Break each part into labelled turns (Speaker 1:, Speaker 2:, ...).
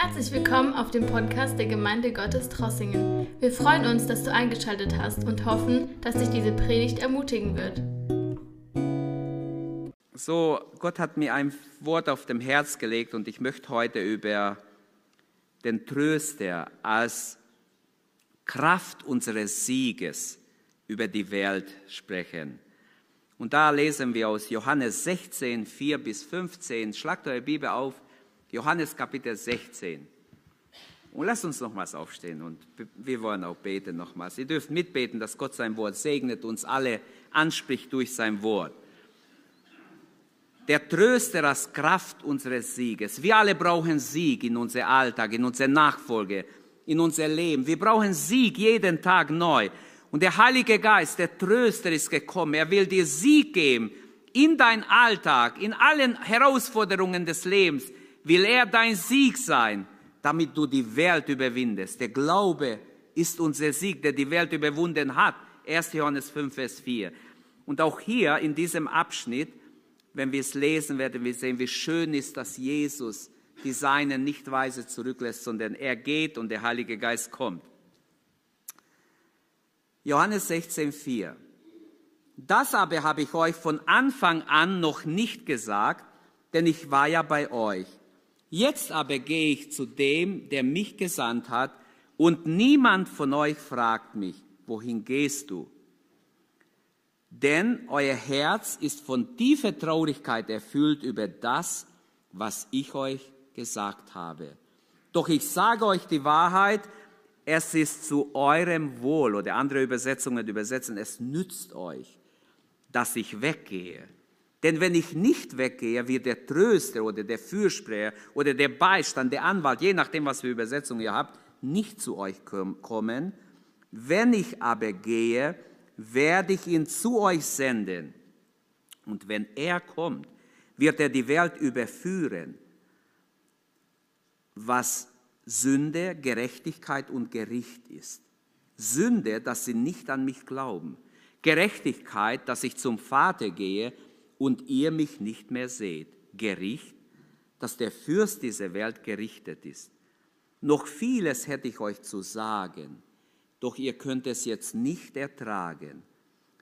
Speaker 1: Herzlich willkommen auf dem Podcast der Gemeinde Gottes Trossingen. Wir freuen uns, dass du eingeschaltet hast und hoffen, dass dich diese Predigt ermutigen wird.
Speaker 2: So, Gott hat mir ein Wort auf dem Herz gelegt und ich möchte heute über den Tröster als Kraft unseres Sieges über die Welt sprechen. Und da lesen wir aus Johannes 16, 4 bis 15. Schlagt eure Bibel auf, Johannes Kapitel 16. Und lasst uns nochmals aufstehen und wir wollen auch beten nochmals. Ihr dürft mitbeten, dass Gott sein Wort segnet, uns alle anspricht durch sein Wort. Der Tröster als Kraft unseres Sieges. Wir alle brauchen Sieg in unser Alltag, in unsere Nachfolge, in unser Leben. Wir brauchen Sieg jeden Tag neu. Und der Heilige Geist, der Tröster ist gekommen. Er will dir Sieg geben in dein Alltag, in allen Herausforderungen des Lebens will er dein Sieg sein, damit du die Welt überwindest. Der Glaube ist unser Sieg, der die Welt überwunden hat. 1. Johannes 5, Vers 4. Und auch hier in diesem Abschnitt, wenn wir es lesen, werden wir sehen, wie schön ist, dass Jesus die Seinen nicht weise zurücklässt, sondern er geht und der Heilige Geist kommt. Johannes 16, 4. Das aber habe ich euch von Anfang an noch nicht gesagt, denn ich war ja bei euch. Jetzt aber gehe ich zu dem, der mich gesandt hat, und niemand von euch fragt mich, wohin gehst du? Denn euer Herz ist von tiefer Traurigkeit erfüllt über das, was ich euch gesagt habe. Doch ich sage euch die Wahrheit, es ist zu eurem Wohl, oder andere Übersetzungen übersetzen, es nützt euch, dass ich weggehe. Denn wenn ich nicht weggehe, wird der Tröster oder der Fürsprecher oder der Beistand, der Anwalt, je nachdem, was für Übersetzung ihr habt, nicht zu euch kommen. Wenn ich aber gehe, werde ich ihn zu euch senden. Und wenn er kommt, wird er die Welt überführen, was Sünde, Gerechtigkeit und Gericht ist. Sünde, dass sie nicht an mich glauben. Gerechtigkeit, dass ich zum Vater gehe und ihr mich nicht mehr seht. Gericht, dass der Fürst dieser Welt gerichtet ist. Noch vieles hätte ich euch zu sagen, doch ihr könnt es jetzt nicht ertragen.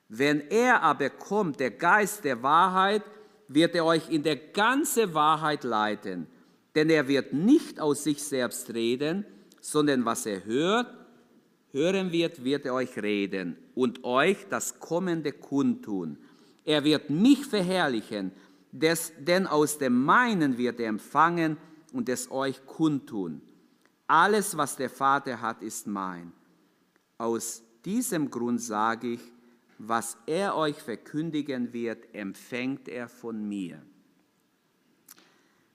Speaker 2: Wenn er aber kommt, der Geist der Wahrheit, wird er euch in der ganze Wahrheit leiten, denn er wird nicht aus sich selbst reden, sondern was er hört, hören wird, wird er euch reden und euch das Kommende kundtun. Er wird mich verherrlichen, des, denn aus dem meinen wird er empfangen und es euch kundtun. Alles, was der Vater hat, ist mein. Aus diesem Grund sage ich, was er euch verkündigen wird, empfängt er von mir.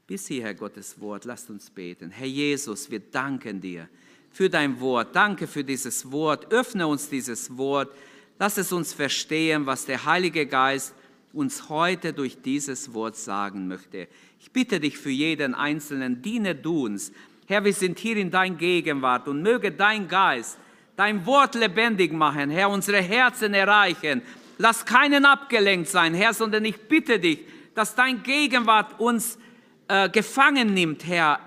Speaker 2: Bis hierher Gottes Wort, lasst uns beten. Herr Jesus, wir danken dir für dein Wort. Danke für dieses Wort. Öffne uns dieses Wort Lass es uns verstehen, was der Heilige Geist uns heute durch dieses Wort sagen möchte. Ich bitte dich für jeden Einzelnen, diene du uns. Herr, wir sind hier in dein Gegenwart und möge dein Geist dein Wort lebendig machen, Herr, unsere Herzen erreichen. Lass keinen abgelenkt sein, Herr, sondern ich bitte dich, dass dein Gegenwart uns äh, gefangen nimmt, Herr,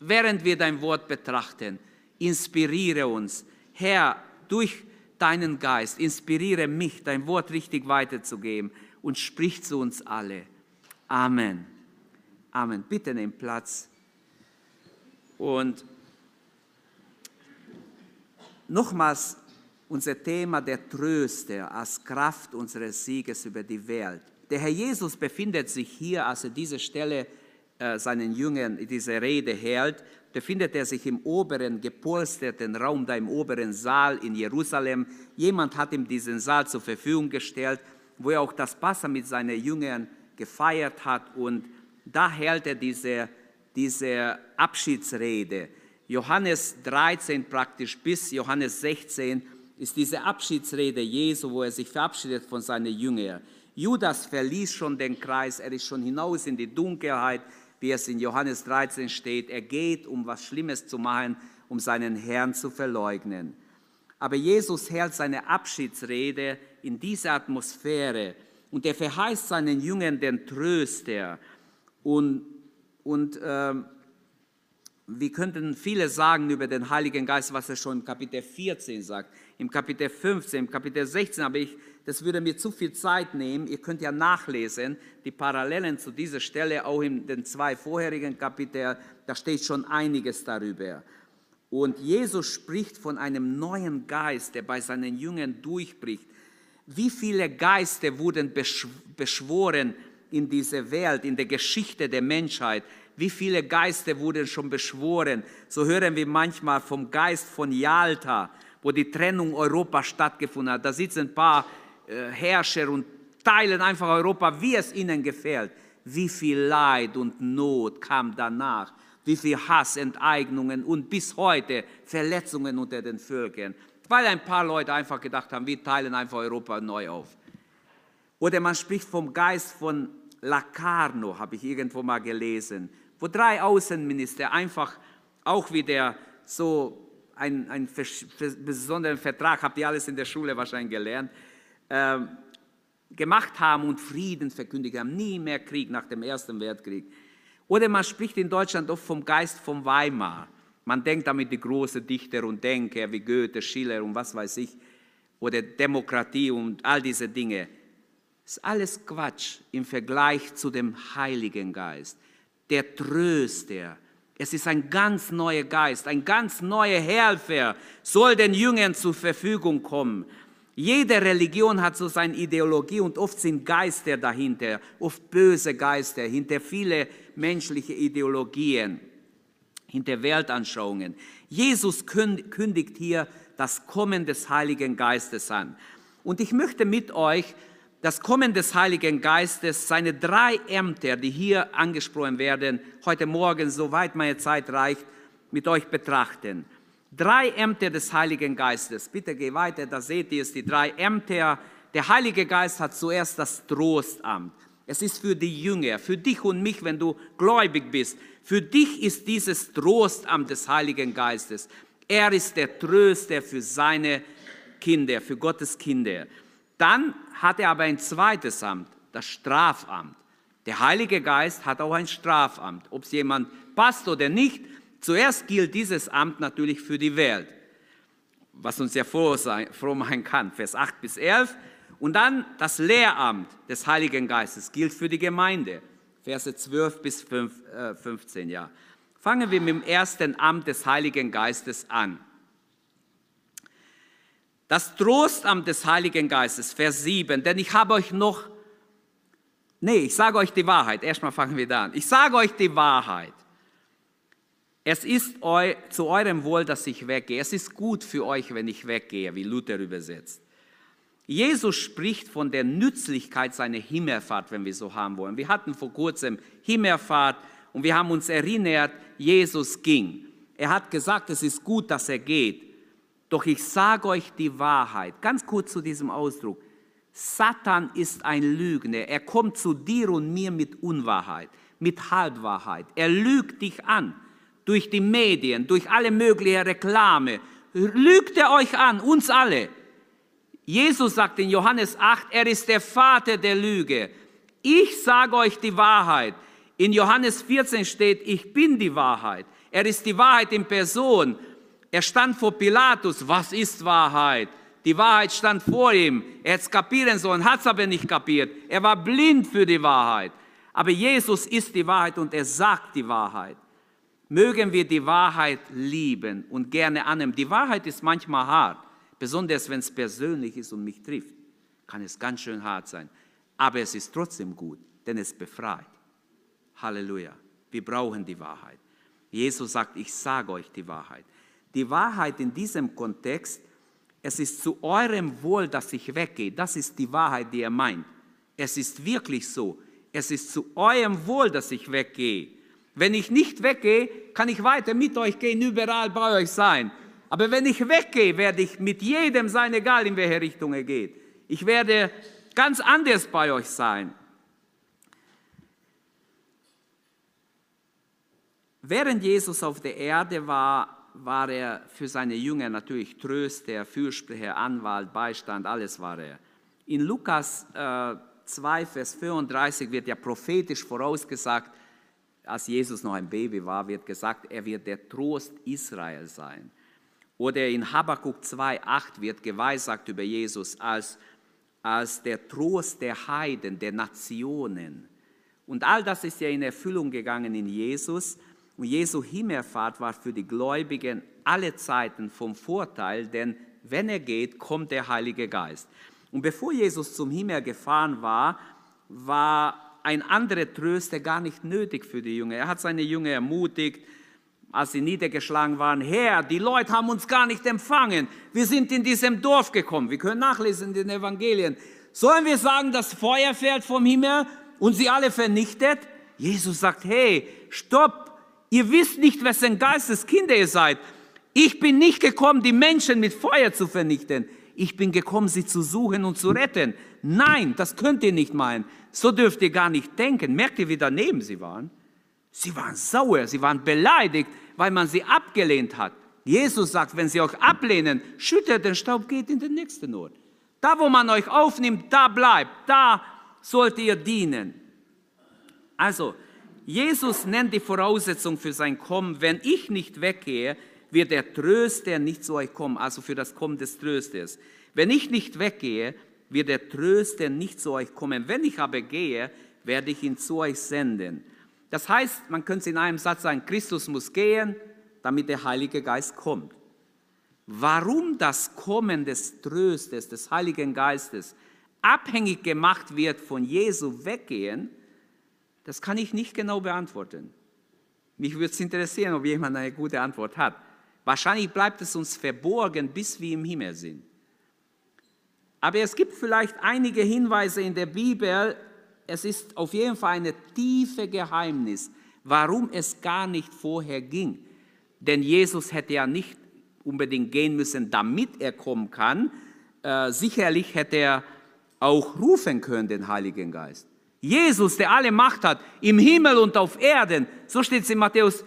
Speaker 2: während wir dein Wort betrachten. Inspiriere uns, Herr, durch deinen Geist, inspiriere mich, dein Wort richtig weiterzugeben und sprich zu uns alle. Amen. Amen. Bitte nehmt Platz. Und nochmals unser Thema der Tröster als Kraft unseres Sieges über die Welt. Der Herr Jesus befindet sich hier, als er diese Stelle äh, seinen Jüngern diese Rede hält, befindet er sich im oberen gepolsterten Raum, da im oberen Saal in Jerusalem. Jemand hat ihm diesen Saal zur Verfügung gestellt, wo er auch das Passa mit seinen Jüngern gefeiert hat. Und da hält er diese, diese Abschiedsrede. Johannes 13 praktisch bis Johannes 16 ist diese Abschiedsrede Jesu, wo er sich verabschiedet von seinen Jüngern. Judas verließ schon den Kreis, er ist schon hinaus in die Dunkelheit, wie es in Johannes 13 steht. Er geht, um was Schlimmes zu machen, um seinen Herrn zu verleugnen. Aber Jesus hält seine Abschiedsrede in dieser Atmosphäre und er verheißt seinen Jüngern den Tröster und, und, äh, wir könnten viele sagen über den Heiligen Geist, was er schon im Kapitel 14 sagt, im Kapitel 15, im Kapitel 16, aber ich, das würde mir zu viel Zeit nehmen. Ihr könnt ja nachlesen, die Parallelen zu dieser Stelle, auch in den zwei vorherigen Kapiteln, da steht schon einiges darüber. Und Jesus spricht von einem neuen Geist, der bei seinen Jüngern durchbricht. Wie viele Geister wurden beschworen in dieser Welt, in der Geschichte der Menschheit? Wie viele Geister wurden schon beschworen? So hören wir manchmal vom Geist von Yalta, wo die Trennung Europas stattgefunden hat. Da sitzen ein paar Herrscher und teilen einfach Europa, wie es ihnen gefällt. Wie viel Leid und Not kam danach wie viel Hass, Enteignungen und bis heute Verletzungen unter den Völkern, weil ein paar Leute einfach gedacht haben, wir teilen einfach Europa neu auf. Oder man spricht vom Geist von Lacarno, habe ich irgendwo mal gelesen, wo drei Außenminister einfach auch wieder so einen, einen besonderen Vertrag, habt ihr alles in der Schule wahrscheinlich gelernt, äh, gemacht haben und Frieden verkündigt haben. Nie mehr Krieg nach dem Ersten Weltkrieg. Oder man spricht in Deutschland oft vom Geist von Weimar. Man denkt damit die großen Dichter und Denker wie Goethe, Schiller und was weiß ich, oder Demokratie und all diese Dinge. Das ist alles Quatsch im Vergleich zu dem Heiligen Geist, der Tröster. Es ist ein ganz neuer Geist, ein ganz neuer Helfer, soll den Jüngern zur Verfügung kommen. Jede Religion hat so seine Ideologie und oft sind Geister dahinter, oft böse Geister, hinter viele menschliche Ideologien, hinter Weltanschauungen. Jesus kündigt hier das Kommen des Heiligen Geistes an. Und ich möchte mit euch das Kommen des Heiligen Geistes, seine drei Ämter, die hier angesprochen werden, heute Morgen, soweit meine Zeit reicht, mit euch betrachten. Drei Ämter des Heiligen Geistes. Bitte geh weiter, da seht ihr es, die drei Ämter. Der Heilige Geist hat zuerst das Trostamt. Es ist für die Jünger, für dich und mich, wenn du gläubig bist. Für dich ist dieses Trostamt des Heiligen Geistes. Er ist der Tröster für seine Kinder, für Gottes Kinder. Dann hat er aber ein zweites Amt, das Strafamt. Der Heilige Geist hat auch ein Strafamt. Ob es jemand passt oder nicht, Zuerst gilt dieses Amt natürlich für die Welt, was uns ja froh, sein, froh machen kann, Vers 8 bis 11. Und dann das Lehramt des Heiligen Geistes gilt für die Gemeinde, Verse 12 bis 5, äh, 15. Ja. Fangen wir mit dem ersten Amt des Heiligen Geistes an. Das Trostamt des Heiligen Geistes, Vers 7, denn ich habe euch noch, nee, ich sage euch die Wahrheit, erstmal fangen wir da an. Ich sage euch die Wahrheit. Es ist eu, zu eurem Wohl, dass ich weggehe. Es ist gut für euch, wenn ich weggehe, wie Luther übersetzt. Jesus spricht von der Nützlichkeit seiner Himmelfahrt, wenn wir so haben wollen. Wir hatten vor kurzem Himmelfahrt und wir haben uns erinnert, Jesus ging. Er hat gesagt, es ist gut, dass er geht. Doch ich sage euch die Wahrheit. Ganz kurz zu diesem Ausdruck. Satan ist ein Lügner. Er kommt zu dir und mir mit Unwahrheit, mit Halbwahrheit. Er lügt dich an durch die Medien, durch alle mögliche Reklame. Lügt er euch an, uns alle. Jesus sagt in Johannes 8, er ist der Vater der Lüge. Ich sage euch die Wahrheit. In Johannes 14 steht, ich bin die Wahrheit. Er ist die Wahrheit in Person. Er stand vor Pilatus. Was ist Wahrheit? Die Wahrheit stand vor ihm. Er hätte es kapieren sollen, hat es aber nicht kapiert. Er war blind für die Wahrheit. Aber Jesus ist die Wahrheit und er sagt die Wahrheit. Mögen wir die Wahrheit lieben und gerne annehmen. Die Wahrheit ist manchmal hart, besonders wenn es persönlich ist und mich trifft. Kann es ganz schön hart sein. Aber es ist trotzdem gut, denn es befreit. Halleluja. Wir brauchen die Wahrheit. Jesus sagt, ich sage euch die Wahrheit. Die Wahrheit in diesem Kontext, es ist zu eurem Wohl, dass ich weggehe. Das ist die Wahrheit, die er meint. Es ist wirklich so. Es ist zu eurem Wohl, dass ich weggehe. Wenn ich nicht weggehe, kann ich weiter mit euch gehen, überall bei euch sein. Aber wenn ich weggehe, werde ich mit jedem sein, egal in welche Richtung er geht. Ich werde ganz anders bei euch sein. Während Jesus auf der Erde war, war er für seine Jünger natürlich Tröster, Fürsprecher, Anwalt, Beistand, alles war er. In Lukas äh, 2, Vers 35 wird ja prophetisch vorausgesagt, als Jesus noch ein Baby war, wird gesagt, er wird der Trost Israel sein. Oder in Habakkuk 2,8 wird geweissagt über Jesus als, als der Trost der Heiden, der Nationen. Und all das ist ja in Erfüllung gegangen in Jesus. Und Jesu Himmelfahrt war für die Gläubigen alle Zeiten vom Vorteil, denn wenn er geht, kommt der Heilige Geist. Und bevor Jesus zum Himmel gefahren war, war ein anderer Tröster gar nicht nötig für die Jünger. Er hat seine Jünger ermutigt, als sie niedergeschlagen waren, Herr, die Leute haben uns gar nicht empfangen. Wir sind in diesem Dorf gekommen. Wir können nachlesen in den Evangelien. Sollen wir sagen, das Feuer fällt vom Himmel und sie alle vernichtet? Jesus sagt, hey, stopp, ihr wisst nicht, wessen Geisteskinder ihr seid. Ich bin nicht gekommen, die Menschen mit Feuer zu vernichten. Ich bin gekommen, sie zu suchen und zu retten. Nein, das könnt ihr nicht meinen. So dürft ihr gar nicht denken. Merkt ihr, wie daneben sie waren? Sie waren sauer, sie waren beleidigt, weil man sie abgelehnt hat. Jesus sagt, wenn sie euch ablehnen, schüttet den Staub, geht in den nächsten Ort. Da, wo man euch aufnimmt, da bleibt, da sollt ihr dienen. Also, Jesus nennt die Voraussetzung für sein Kommen, wenn ich nicht weggehe, wird der Tröster nicht zu euch kommen, also für das Kommen des Trösters. Wenn ich nicht weggehe, wird der Tröster nicht zu euch kommen. Wenn ich aber gehe, werde ich ihn zu euch senden. Das heißt, man könnte es in einem Satz sagen, Christus muss gehen, damit der Heilige Geist kommt. Warum das Kommen des Trösters, des Heiligen Geistes, abhängig gemacht wird von Jesu Weggehen, das kann ich nicht genau beantworten. Mich würde es interessieren, ob jemand eine gute Antwort hat. Wahrscheinlich bleibt es uns verborgen, bis wir im Himmel sind. Aber es gibt vielleicht einige Hinweise in der Bibel, es ist auf jeden Fall ein tiefe Geheimnis, warum es gar nicht vorher ging. Denn Jesus hätte ja nicht unbedingt gehen müssen, damit er kommen kann. Äh, sicherlich hätte er auch rufen können, den Heiligen Geist. Jesus, der alle Macht hat, im Himmel und auf Erden, so steht es in Matthäus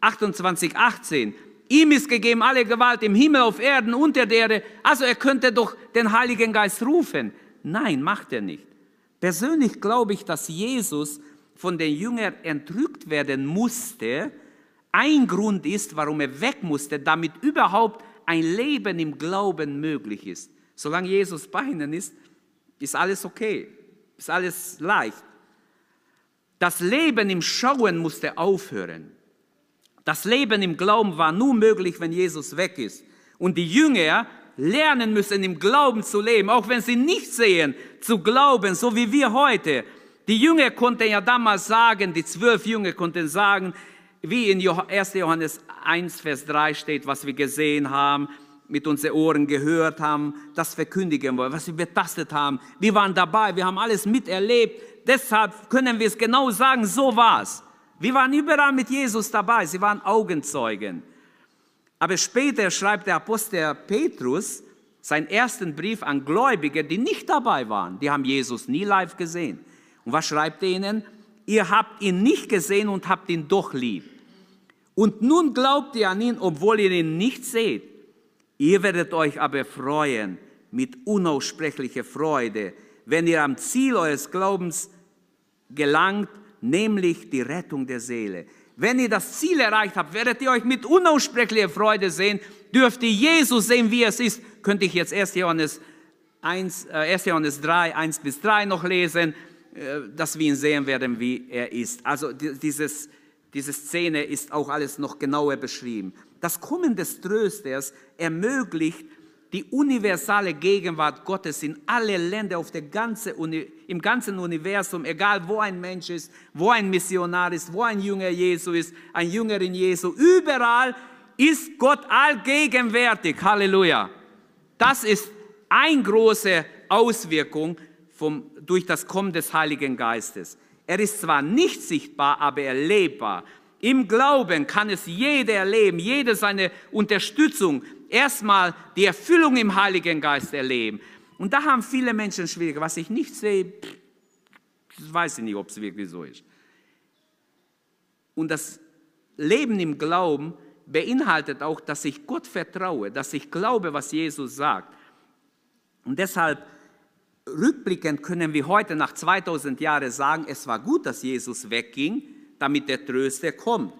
Speaker 2: 28, 18. Ihm ist gegeben alle Gewalt im Himmel, auf Erden, unter der Erde. Also er könnte doch den Heiligen Geist rufen. Nein, macht er nicht. Persönlich glaube ich, dass Jesus von den Jüngern entrückt werden musste. Ein Grund ist, warum er weg musste, damit überhaupt ein Leben im Glauben möglich ist. Solange Jesus bei ihnen ist, ist alles okay, ist alles leicht. Das Leben im Schauen musste aufhören. Das Leben im Glauben war nur möglich, wenn Jesus weg ist. Und die Jünger lernen müssen, im Glauben zu leben, auch wenn sie nicht sehen, zu glauben, so wie wir heute. Die Jünger konnten ja damals sagen, die zwölf Jünger konnten sagen, wie in 1. Johannes 1, Vers 3 steht, was wir gesehen haben, mit unseren Ohren gehört haben, das verkündigen wollen, was wir betastet haben. Wir waren dabei, wir haben alles miterlebt. Deshalb können wir es genau sagen, so war es. Wir waren überall mit Jesus dabei, sie waren Augenzeugen. Aber später schreibt der Apostel Petrus seinen ersten Brief an Gläubige, die nicht dabei waren. Die haben Jesus nie live gesehen. Und was schreibt er ihnen? Ihr habt ihn nicht gesehen und habt ihn doch lieb. Und nun glaubt ihr an ihn, obwohl ihr ihn nicht seht. Ihr werdet euch aber freuen mit unaussprechlicher Freude, wenn ihr am Ziel eures Glaubens gelangt, nämlich die Rettung der Seele. Wenn ihr das Ziel erreicht habt, werdet ihr euch mit unaussprechlicher Freude sehen, dürft ihr Jesus sehen, wie es ist. Könnte ich jetzt 1. Johannes, 1, äh, 1. Johannes 3, 1 bis 3 noch lesen, äh, dass wir ihn sehen werden, wie er ist. Also dieses, diese Szene ist auch alles noch genauer beschrieben. Das Kommen des Trösters ermöglicht die universale Gegenwart Gottes in alle Länder auf der ganze, im ganzen Universum, egal wo ein Mensch ist, wo ein Missionar ist, wo ein Jünger Jesu ist, ein Jüngerin Jesu, überall ist Gott allgegenwärtig. Halleluja. Das ist eine große Auswirkung vom, durch das Kommen des Heiligen Geistes. Er ist zwar nicht sichtbar, aber erlebbar. Im Glauben kann es jeder erleben, jede seine Unterstützung, erstmal die Erfüllung im Heiligen Geist erleben. Und da haben viele Menschen Schwierigkeiten. Was ich nicht sehe, weiß ich nicht, ob es wirklich so ist. Und das Leben im Glauben beinhaltet auch, dass ich Gott vertraue, dass ich glaube, was Jesus sagt. Und deshalb, rückblickend können wir heute nach 2000 Jahren sagen, es war gut, dass Jesus wegging, damit der Tröster kommt.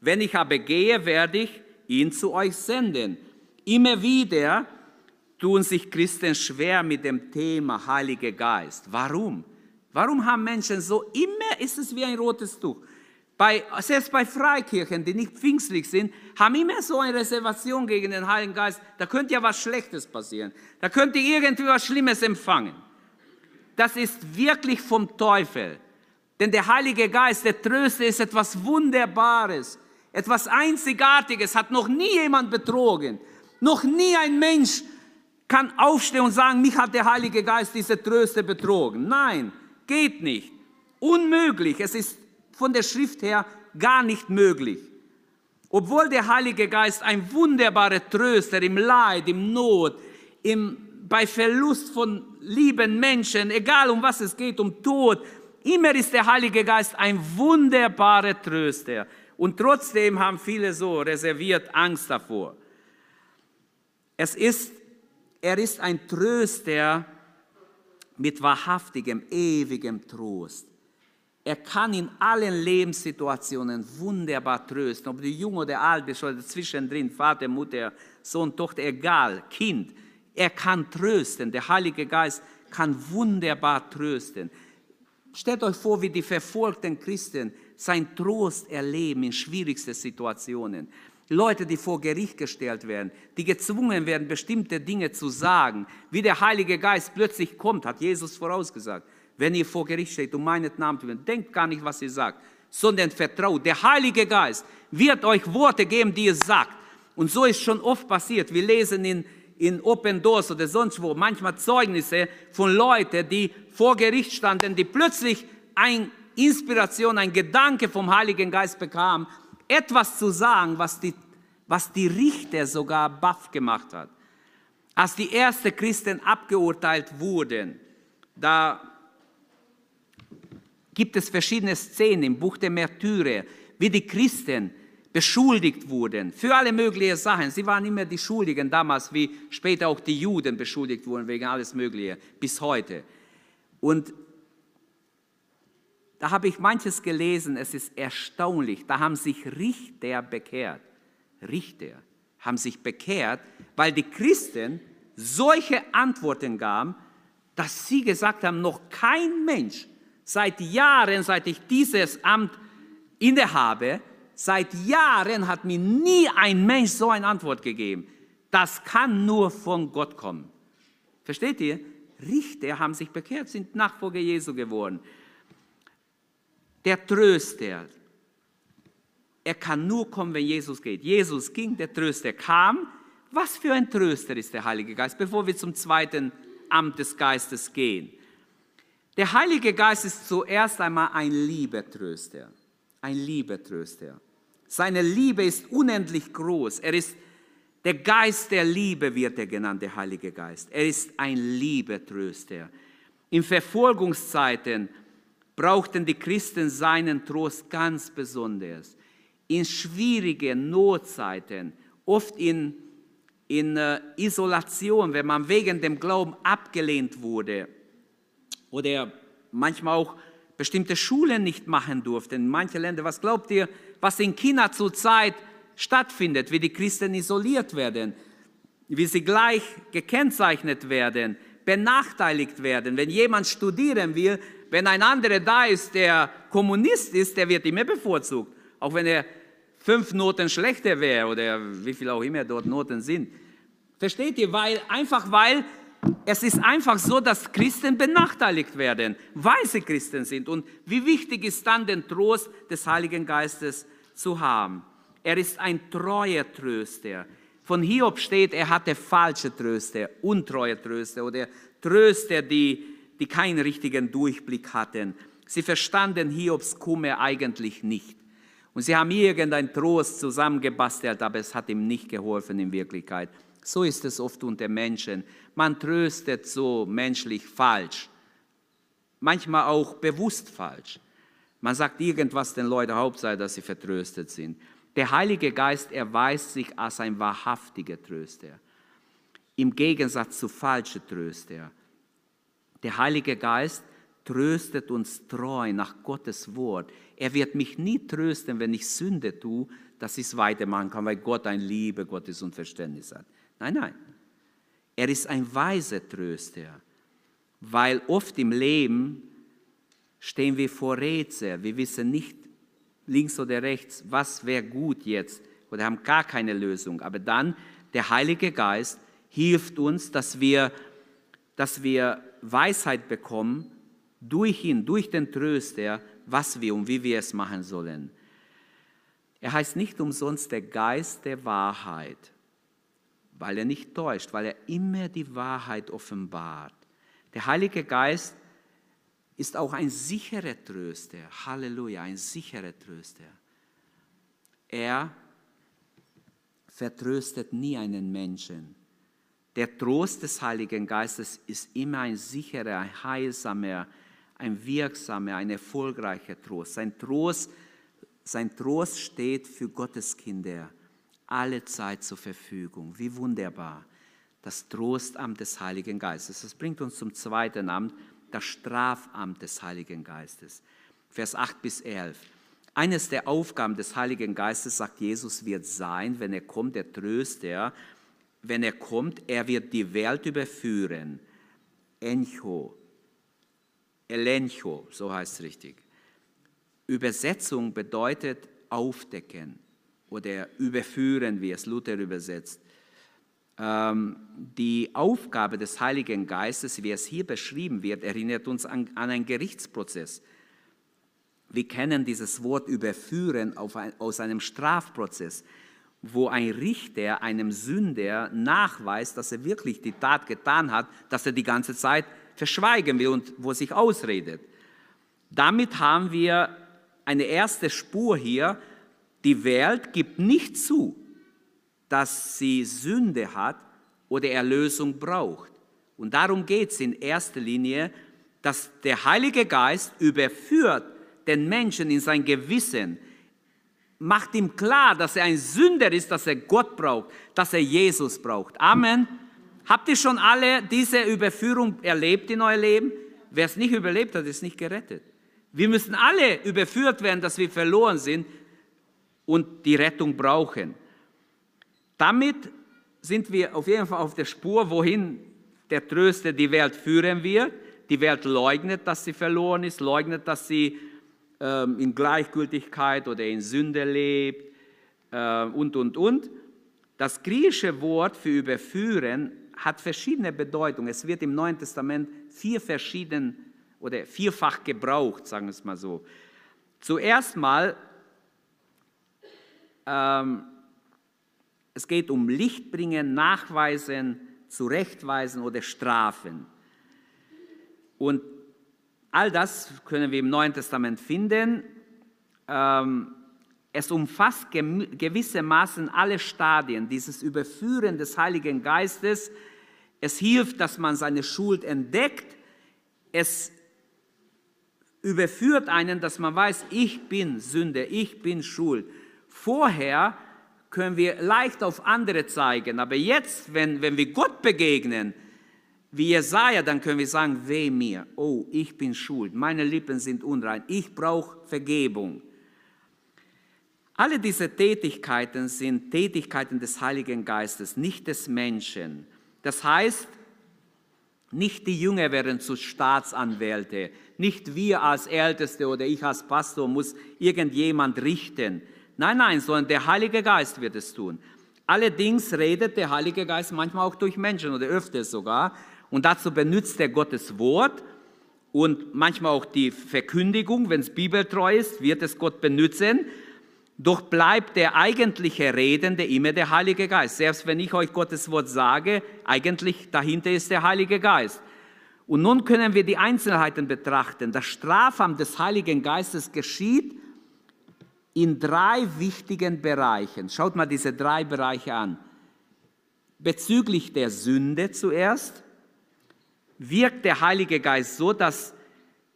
Speaker 2: Wenn ich aber gehe, werde ich ihn zu euch senden. Immer wieder tun sich Christen schwer mit dem Thema Heiliger Geist. Warum? Warum haben Menschen so, immer ist es wie ein rotes Tuch. Bei, selbst bei Freikirchen, die nicht pfingstlich sind, haben immer so eine Reservation gegen den Heiligen Geist. Da könnte ja was Schlechtes passieren. Da könnte irgendwie was Schlimmes empfangen. Das ist wirklich vom Teufel. Denn der Heilige Geist, der Tröster, ist etwas Wunderbares, etwas Einzigartiges, hat noch nie jemand betrogen. Noch nie ein Mensch kann aufstehen und sagen, mich hat der Heilige Geist, diese Tröster, betrogen. Nein, geht nicht. Unmöglich. Es ist von der Schrift her gar nicht möglich. Obwohl der Heilige Geist ein wunderbarer Tröster im Leid, im Not, im, bei Verlust von lieben Menschen, egal um was es geht, um Tod, immer ist der Heilige Geist ein wunderbarer Tröster. Und trotzdem haben viele so reserviert Angst davor. Es ist, er ist ein Tröster mit wahrhaftigem, ewigem Trost. Er kann in allen Lebenssituationen wunderbar trösten, ob du jung oder alt bist oder zwischendrin, Vater, Mutter, Sohn, Tochter, egal, Kind. Er kann trösten. Der Heilige Geist kann wunderbar trösten. Stellt euch vor, wie die verfolgten Christen sein Trost erleben in schwierigsten Situationen. Leute, die vor Gericht gestellt werden, die gezwungen werden, bestimmte Dinge zu sagen, wie der Heilige Geist plötzlich kommt, hat Jesus vorausgesagt wenn ihr vor Gericht steht, um meinen Namen zu werden, denkt gar nicht, was ihr sagt, sondern vertraut. Der Heilige Geist wird euch Worte geben, die ihr sagt. Und so ist schon oft passiert. Wir lesen in, in Open Doors oder sonst wo manchmal Zeugnisse von Leuten, die vor Gericht standen, die plötzlich eine Inspiration, ein Gedanke vom Heiligen Geist bekamen, etwas zu sagen, was die, was die Richter sogar baff gemacht hat. Als die ersten Christen abgeurteilt wurden, da gibt es verschiedene Szenen im Buch der Märtyrer, wie die Christen beschuldigt wurden für alle möglichen Sachen. Sie waren immer die Schuldigen damals, wie später auch die Juden beschuldigt wurden wegen alles Mögliche, bis heute. Und da habe ich manches gelesen, es ist erstaunlich, da haben sich Richter bekehrt. Richter haben sich bekehrt, weil die Christen solche Antworten gaben, dass sie gesagt haben, noch kein Mensch Seit Jahren, seit ich dieses Amt innehabe, seit Jahren hat mir nie ein Mensch so eine Antwort gegeben. Das kann nur von Gott kommen. Versteht ihr? Richter haben sich bekehrt, sind Nachfolger Jesu geworden. Der Tröster, er kann nur kommen, wenn Jesus geht. Jesus ging, der Tröster kam. Was für ein Tröster ist der Heilige Geist, bevor wir zum zweiten Amt des Geistes gehen. Der Heilige Geist ist zuerst einmal ein Liebetröster. Ein Liebetröster. Seine Liebe ist unendlich groß. Er ist der Geist der Liebe, wird er genannt, der Heilige Geist. Er ist ein Liebetröster. In Verfolgungszeiten brauchten die Christen seinen Trost ganz besonders. In schwierigen Notzeiten, oft in, in äh, Isolation, wenn man wegen dem Glauben abgelehnt wurde, oder manchmal auch bestimmte Schulen nicht machen durften. In manchen Ländern, was glaubt ihr, was in China zurzeit stattfindet, wie die Christen isoliert werden, wie sie gleich gekennzeichnet werden, benachteiligt werden. Wenn jemand studieren will, wenn ein anderer da ist, der Kommunist ist, der wird immer bevorzugt, auch wenn er fünf Noten schlechter wäre oder wie viel auch immer dort Noten sind. Versteht ihr? Weil, einfach weil es ist einfach so, dass Christen benachteiligt werden, weil sie Christen sind. Und wie wichtig ist dann den Trost des Heiligen Geistes zu haben? Er ist ein treuer Tröster. Von Hiob steht, er hatte falsche Tröster, untreue Tröster oder Tröster, die, die keinen richtigen Durchblick hatten. Sie verstanden Hiobs Kummer eigentlich nicht. Und sie haben irgendeinen Trost zusammengebastelt, aber es hat ihm nicht geholfen in Wirklichkeit. So ist es oft unter Menschen. Man tröstet so menschlich falsch, manchmal auch bewusst falsch. Man sagt irgendwas den Leuten, Hauptsache, dass sie vertröstet sind. Der Heilige Geist erweist sich als ein wahrhaftiger Tröster, im Gegensatz zu falschen Tröster. Der Heilige Geist tröstet uns treu nach Gottes Wort. Er wird mich nie trösten, wenn ich Sünde tue, dass ich es weitermachen kann, weil Gott ein Liebe, Gottes und Verständnis hat. Nein, nein. Er ist ein weiser Tröster, weil oft im Leben stehen wir vor Rätsel. Wir wissen nicht links oder rechts, was wäre gut jetzt oder haben gar keine Lösung. Aber dann der Heilige Geist hilft uns, dass wir, dass wir Weisheit bekommen durch ihn, durch den Tröster, was wir und wie wir es machen sollen. Er heißt nicht umsonst der Geist der Wahrheit, weil er nicht täuscht, weil er immer die Wahrheit offenbart. Der Heilige Geist ist auch ein sicherer Tröster. Halleluja, ein sicherer Tröster. Er vertröstet nie einen Menschen. Der Trost des Heiligen Geistes ist immer ein sicherer, ein heilsamer, ein wirksamer, ein erfolgreicher Trost. Sein Trost, sein Trost steht für Gottes Kinder alle Zeit zur Verfügung. Wie wunderbar. Das Trostamt des Heiligen Geistes. Das bringt uns zum zweiten Amt, das Strafamt des Heiligen Geistes. Vers 8 bis 11. Eines der Aufgaben des Heiligen Geistes, sagt Jesus, wird sein, wenn er kommt, der Tröster, wenn er kommt, er wird die Welt überführen. Encho, Elencho, so heißt es richtig. Übersetzung bedeutet aufdecken oder überführen, wie es Luther übersetzt. Ähm, die Aufgabe des Heiligen Geistes, wie es hier beschrieben wird, erinnert uns an, an einen Gerichtsprozess. Wir kennen dieses Wort überführen ein, aus einem Strafprozess, wo ein Richter einem Sünder nachweist, dass er wirklich die Tat getan hat, dass er die ganze Zeit verschweigen will und wo er sich ausredet. Damit haben wir eine erste Spur hier. Die Welt gibt nicht zu, dass sie Sünde hat oder Erlösung braucht. Und darum geht es in erster Linie, dass der Heilige Geist überführt den Menschen in sein Gewissen, macht ihm klar, dass er ein Sünder ist, dass er Gott braucht, dass er Jesus braucht. Amen. Habt ihr schon alle diese Überführung erlebt in euer Leben? Wer es nicht überlebt hat, ist nicht gerettet. Wir müssen alle überführt werden, dass wir verloren sind und die Rettung brauchen. Damit sind wir auf jeden Fall auf der Spur, wohin der Tröster die Welt führen wird. Die Welt leugnet, dass sie verloren ist, leugnet, dass sie ähm, in Gleichgültigkeit oder in Sünde lebt äh, und, und, und. Das griechische Wort für überführen hat verschiedene Bedeutungen. Es wird im Neuen Testament vier verschieden oder vierfach gebraucht, sagen wir es mal so. Zuerst mal ähm, es geht um Licht bringen, nachweisen, zurechtweisen oder strafen. Und all das können wir im Neuen Testament finden. Ähm, es umfasst gewissermaßen alle Stadien dieses Überführen des Heiligen Geistes. Es hilft, dass man seine Schuld entdeckt. Es überführt einen, dass man weiß, ich bin Sünde, ich bin Schuld. Vorher können wir leicht auf andere zeigen. Aber jetzt, wenn, wenn wir Gott begegnen, wie Jesaja, dann können wir sagen, weh mir, oh, ich bin schuld, meine Lippen sind unrein, ich brauche Vergebung. Alle diese Tätigkeiten sind Tätigkeiten des Heiligen Geistes, nicht des Menschen. Das heißt, nicht die Jünger werden zu Staatsanwälte, nicht wir als Älteste oder ich als Pastor muss irgendjemand richten. Nein, nein, sondern der Heilige Geist wird es tun. Allerdings redet der Heilige Geist manchmal auch durch Menschen oder öfters sogar. Und dazu benutzt er Gottes Wort und manchmal auch die Verkündigung. Wenn es bibeltreu ist, wird es Gott benutzen. Doch bleibt der eigentliche Redende immer der Heilige Geist. Selbst wenn ich euch Gottes Wort sage, eigentlich dahinter ist der Heilige Geist. Und nun können wir die Einzelheiten betrachten. Das Strafamt des Heiligen Geistes geschieht in drei wichtigen Bereichen. Schaut mal diese drei Bereiche an. Bezüglich der Sünde zuerst wirkt der Heilige Geist so, dass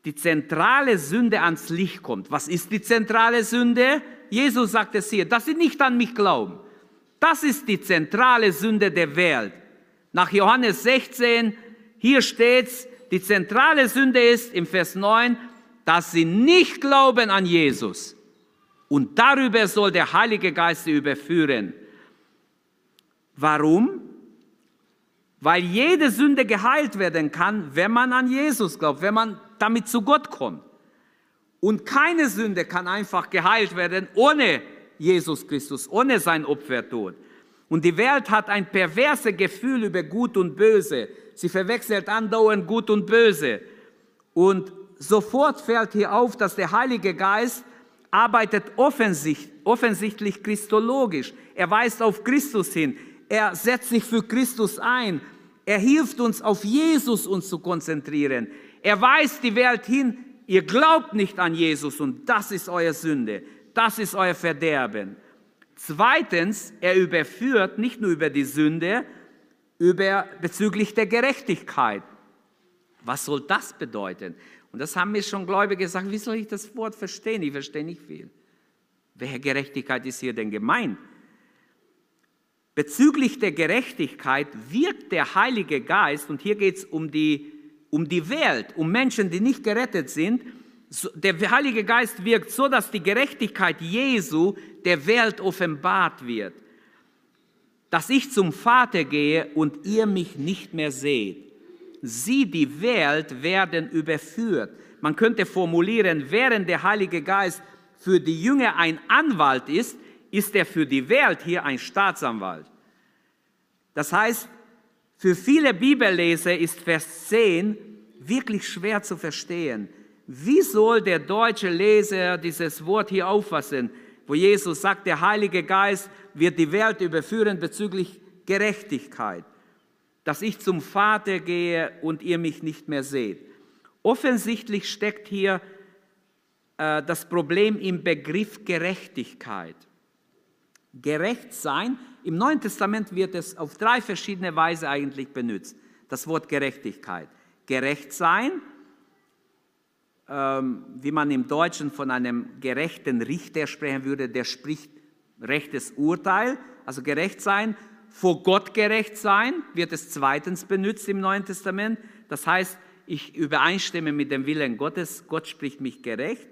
Speaker 2: die zentrale Sünde ans Licht kommt. Was ist die zentrale Sünde? Jesus sagt es hier, dass sie nicht an mich glauben. Das ist die zentrale Sünde der Welt. Nach Johannes 16, hier steht's, die zentrale Sünde ist im Vers 9, dass sie nicht glauben an Jesus. Und darüber soll der Heilige Geist sie überführen. Warum? Weil jede Sünde geheilt werden kann, wenn man an Jesus glaubt, wenn man damit zu Gott kommt. Und keine Sünde kann einfach geheilt werden ohne Jesus Christus, ohne sein Opfertod. Und die Welt hat ein perverses Gefühl über Gut und Böse. Sie verwechselt andauernd Gut und Böse. Und sofort fällt hier auf, dass der Heilige Geist arbeitet offensichtlich, offensichtlich christologisch. Er weist auf Christus hin. Er setzt sich für Christus ein. Er hilft uns, auf Jesus uns zu konzentrieren. Er weist die Welt hin, ihr glaubt nicht an Jesus und das ist eure Sünde. Das ist euer Verderben. Zweitens, er überführt nicht nur über die Sünde, über bezüglich der Gerechtigkeit. Was soll das bedeuten? Und das haben mir schon Gläubige gesagt, wie soll ich das Wort verstehen? Ich verstehe nicht viel. Welche Gerechtigkeit ist hier denn gemeint? Bezüglich der Gerechtigkeit wirkt der Heilige Geist, und hier geht es um die, um die Welt, um Menschen, die nicht gerettet sind, der Heilige Geist wirkt so, dass die Gerechtigkeit Jesu der Welt offenbart wird. Dass ich zum Vater gehe und ihr mich nicht mehr seht. Sie, die Welt, werden überführt. Man könnte formulieren, während der Heilige Geist für die Jünger ein Anwalt ist, ist er für die Welt hier ein Staatsanwalt. Das heißt, für viele Bibelleser ist Vers 10 wirklich schwer zu verstehen. Wie soll der deutsche Leser dieses Wort hier auffassen, wo Jesus sagt, der Heilige Geist wird die Welt überführen bezüglich Gerechtigkeit, dass ich zum Vater gehe und ihr mich nicht mehr seht. Offensichtlich steckt hier äh, das Problem im Begriff Gerechtigkeit. Gerecht sein, im Neuen Testament wird es auf drei verschiedene Weise eigentlich benutzt, das Wort Gerechtigkeit. Gerecht sein, ähm, wie man im Deutschen von einem gerechten Richter sprechen würde, der spricht rechtes Urteil, also gerecht sein. Vor Gott gerecht sein wird es zweitens benutzt im Neuen Testament. Das heißt, ich übereinstimme mit dem Willen Gottes, Gott spricht mich gerecht.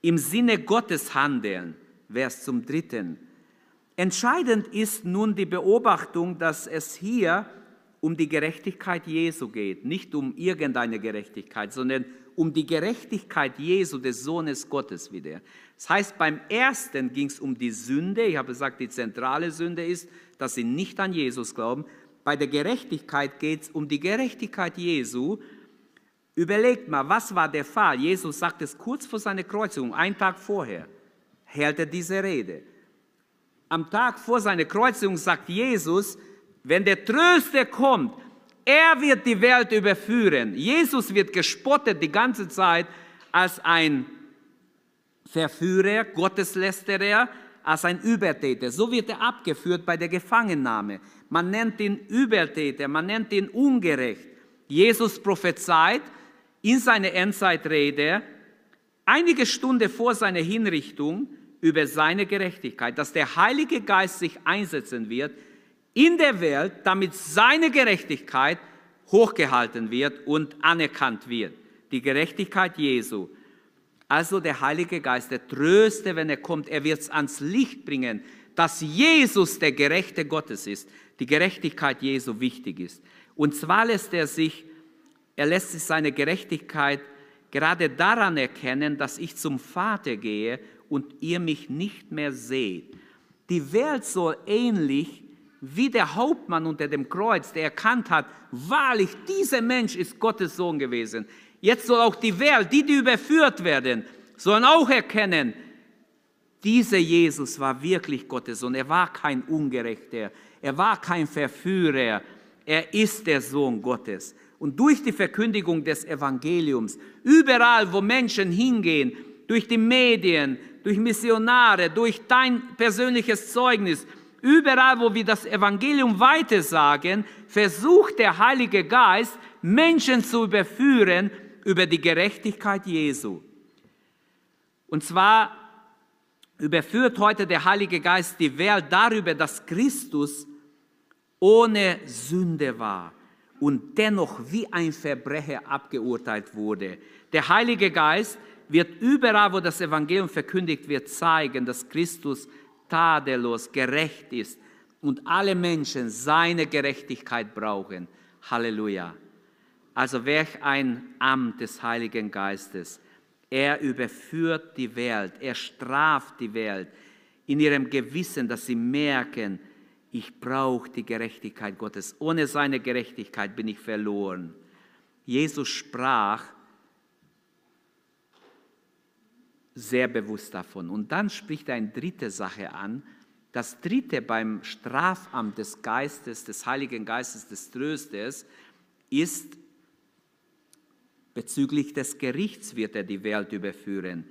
Speaker 2: Im Sinne Gottes handeln wäre es zum dritten. Entscheidend ist nun die Beobachtung, dass es hier um die Gerechtigkeit Jesu geht, nicht um irgendeine Gerechtigkeit, sondern um die Gerechtigkeit Jesu, des Sohnes Gottes wieder. Das heißt, beim ersten ging es um die Sünde. Ich habe gesagt, die zentrale Sünde ist, dass sie nicht an Jesus glauben. Bei der Gerechtigkeit geht es um die Gerechtigkeit Jesu. Überlegt mal, was war der Fall? Jesus sagt es kurz vor seiner Kreuzigung, einen Tag vorher, hält er diese Rede. Am Tag vor seiner Kreuzigung sagt Jesus, wenn der Tröster kommt, er wird die Welt überführen. Jesus wird gespottet die ganze Zeit als ein Verführer, Gotteslästerer, als ein Übertäter. So wird er abgeführt bei der Gefangennahme. Man nennt ihn Übertäter, man nennt ihn ungerecht. Jesus prophezeit in seiner Endzeitrede einige Stunden vor seiner Hinrichtung über seine Gerechtigkeit, dass der Heilige Geist sich einsetzen wird in der Welt, damit seine Gerechtigkeit hochgehalten wird und anerkannt wird. Die Gerechtigkeit Jesu. Also der Heilige Geist, der Tröste, wenn er kommt, er wird es ans Licht bringen, dass Jesus der Gerechte Gottes ist, die Gerechtigkeit Jesu wichtig ist. Und zwar lässt er sich, er lässt sich seine Gerechtigkeit gerade daran erkennen, dass ich zum Vater gehe und ihr mich nicht mehr seht. Die Welt soll ähnlich wie der Hauptmann unter dem Kreuz, der erkannt hat, wahrlich, dieser Mensch ist Gottes Sohn gewesen. Jetzt soll auch die Welt, die, die überführt werden, sollen auch erkennen, dieser Jesus war wirklich Gottes Sohn. Er war kein Ungerechter, er war kein Verführer, er ist der Sohn Gottes. Und durch die Verkündigung des Evangeliums, überall, wo Menschen hingehen, durch die Medien, durch Missionare, durch dein persönliches Zeugnis, Überall, wo wir das Evangelium weitersagen, versucht der Heilige Geist, Menschen zu überführen über die Gerechtigkeit Jesu. Und zwar überführt heute der Heilige Geist die Welt darüber, dass Christus ohne Sünde war und dennoch wie ein Verbrecher abgeurteilt wurde. Der Heilige Geist wird überall, wo das Evangelium verkündigt wird, zeigen, dass Christus tadellos, gerecht ist und alle Menschen seine Gerechtigkeit brauchen. Halleluja. Also welch ein Amt des Heiligen Geistes. Er überführt die Welt, er straft die Welt in ihrem Gewissen, dass sie merken, ich brauche die Gerechtigkeit Gottes. Ohne seine Gerechtigkeit bin ich verloren. Jesus sprach sehr bewusst davon. Und dann spricht er eine dritte Sache an. Das dritte beim Strafamt des Geistes, des Heiligen Geistes, des Tröstes, ist bezüglich des Gerichts wird er die Welt überführen.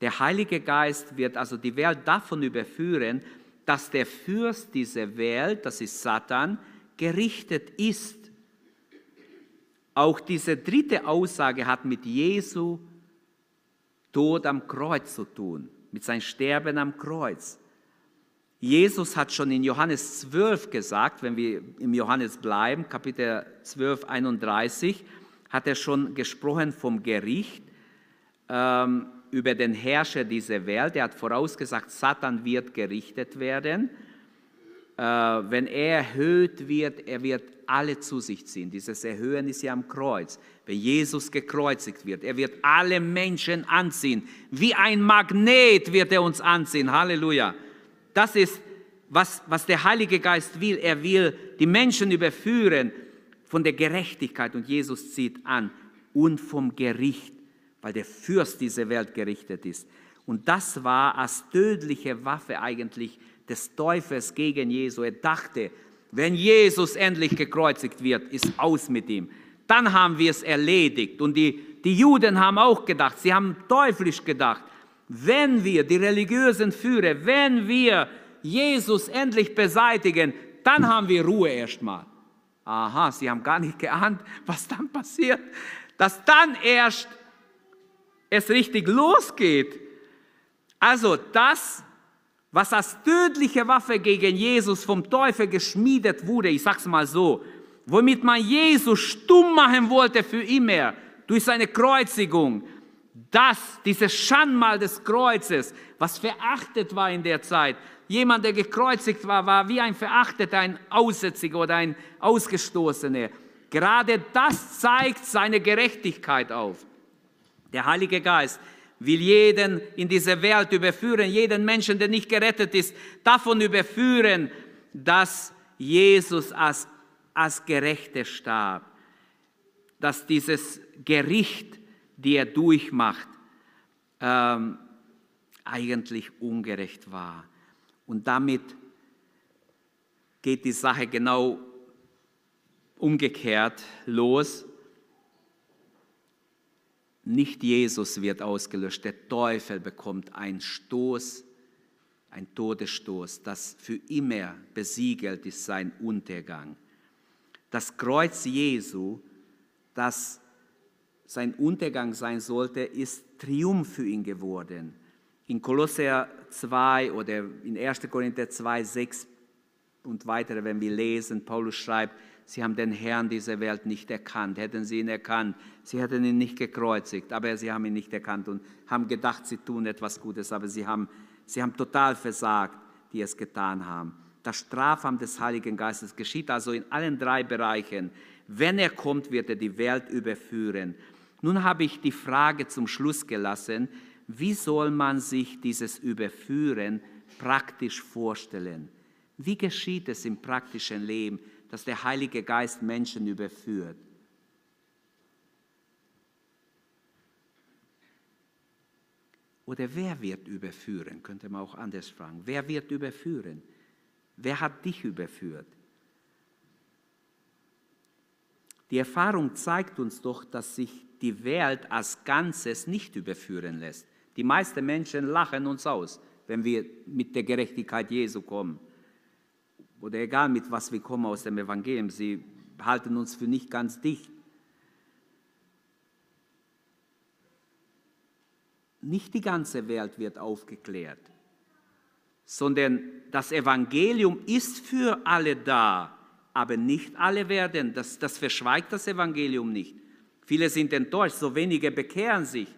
Speaker 2: Der Heilige Geist wird also die Welt davon überführen, dass der Fürst dieser Welt, das ist Satan, gerichtet ist. Auch diese dritte Aussage hat mit Jesu Tod am Kreuz zu tun, mit seinem Sterben am Kreuz. Jesus hat schon in Johannes 12 gesagt, wenn wir im Johannes bleiben, Kapitel 12, 31, hat er schon gesprochen vom Gericht ähm, über den Herrscher dieser Welt. Er hat vorausgesagt, Satan wird gerichtet werden. Äh, wenn er erhöht wird, er wird alle zu sich ziehen. Dieses Erhöhen ist ja am Kreuz. Wenn Jesus gekreuzigt wird, er wird alle Menschen anziehen. Wie ein Magnet wird er uns anziehen. Halleluja. Das ist, was, was der Heilige Geist will. Er will die Menschen überführen von der Gerechtigkeit und Jesus zieht an und vom Gericht weil der Fürst dieser Welt gerichtet ist. Und das war als tödliche Waffe eigentlich des Teufels gegen Jesu. Er dachte, wenn Jesus endlich gekreuzigt wird, ist aus mit ihm. Dann haben wir es erledigt. Und die, die Juden haben auch gedacht, sie haben teuflisch gedacht, wenn wir, die religiösen Führer, wenn wir Jesus endlich beseitigen, dann haben wir Ruhe erstmal. Aha, sie haben gar nicht geahnt, was dann passiert. Dass dann erst es richtig losgeht. Also das, was als tödliche Waffe gegen Jesus vom Teufel geschmiedet wurde, ich sag's mal so, womit man Jesus stumm machen wollte für immer durch seine Kreuzigung, das, dieses Schandmal des Kreuzes, was verachtet war in der Zeit. Jemand, der gekreuzigt war, war wie ein Verachteter, ein Aussätziger oder ein Ausgestoßener. Gerade das zeigt seine Gerechtigkeit auf. Der Heilige Geist will jeden in diese Welt überführen, jeden Menschen, der nicht gerettet ist, davon überführen, dass Jesus als, als Gerechter starb, dass dieses Gericht, die er durchmacht, ähm, eigentlich ungerecht war. Und damit geht die Sache genau umgekehrt los. Nicht Jesus wird ausgelöscht, der Teufel bekommt einen Stoß, ein Todesstoß, das für immer besiegelt ist sein Untergang. Das Kreuz Jesu, das sein Untergang sein sollte, ist Triumph für ihn geworden. In Kolosser 2 oder in 1. Korinther 2, 6 und weitere, wenn wir lesen, Paulus schreibt, sie haben den Herrn dieser Welt nicht erkannt. Hätten sie ihn erkannt, sie hätten ihn nicht gekreuzigt, aber sie haben ihn nicht erkannt und haben gedacht, sie tun etwas Gutes, aber sie haben, sie haben total versagt, die es getan haben. Das Strafamt des Heiligen Geistes geschieht also in allen drei Bereichen. Wenn er kommt, wird er die Welt überführen. Nun habe ich die Frage zum Schluss gelassen, wie soll man sich dieses Überführen praktisch vorstellen? Wie geschieht es im praktischen Leben? Dass der Heilige Geist Menschen überführt. Oder wer wird überführen, könnte man auch anders fragen. Wer wird überführen? Wer hat dich überführt? Die Erfahrung zeigt uns doch, dass sich die Welt als Ganzes nicht überführen lässt. Die meisten Menschen lachen uns aus, wenn wir mit der Gerechtigkeit Jesu kommen oder egal mit was wir kommen aus dem Evangelium, sie halten uns für nicht ganz dicht. Nicht die ganze Welt wird aufgeklärt, sondern das Evangelium ist für alle da. aber nicht alle werden. Das, das verschweigt das Evangelium nicht. Viele sind enttäuscht, so wenige bekehren sich.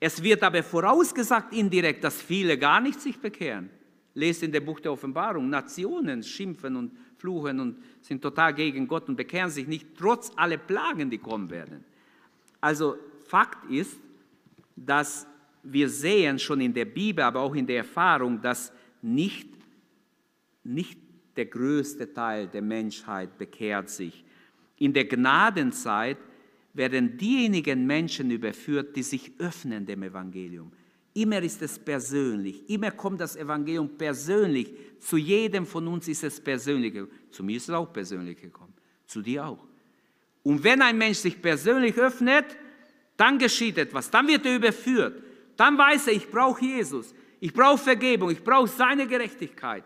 Speaker 2: Es wird aber vorausgesagt indirekt, dass viele gar nicht sich bekehren. Lest in dem Buch der Offenbarung, Nationen schimpfen und fluchen und sind total gegen Gott und bekehren sich nicht, trotz aller Plagen, die kommen werden. Also Fakt ist, dass wir sehen schon in der Bibel, aber auch in der Erfahrung, dass nicht, nicht der größte Teil der Menschheit bekehrt sich. In der Gnadenzeit werden diejenigen Menschen überführt, die sich öffnen dem Evangelium. Immer ist es persönlich, immer kommt das Evangelium persönlich. Zu jedem von uns ist es persönlich. Zu mir ist es auch persönlich gekommen, zu dir auch. Und wenn ein Mensch sich persönlich öffnet, dann geschieht etwas, dann wird er überführt. Dann weiß er, ich brauche Jesus, ich brauche Vergebung, ich brauche seine Gerechtigkeit.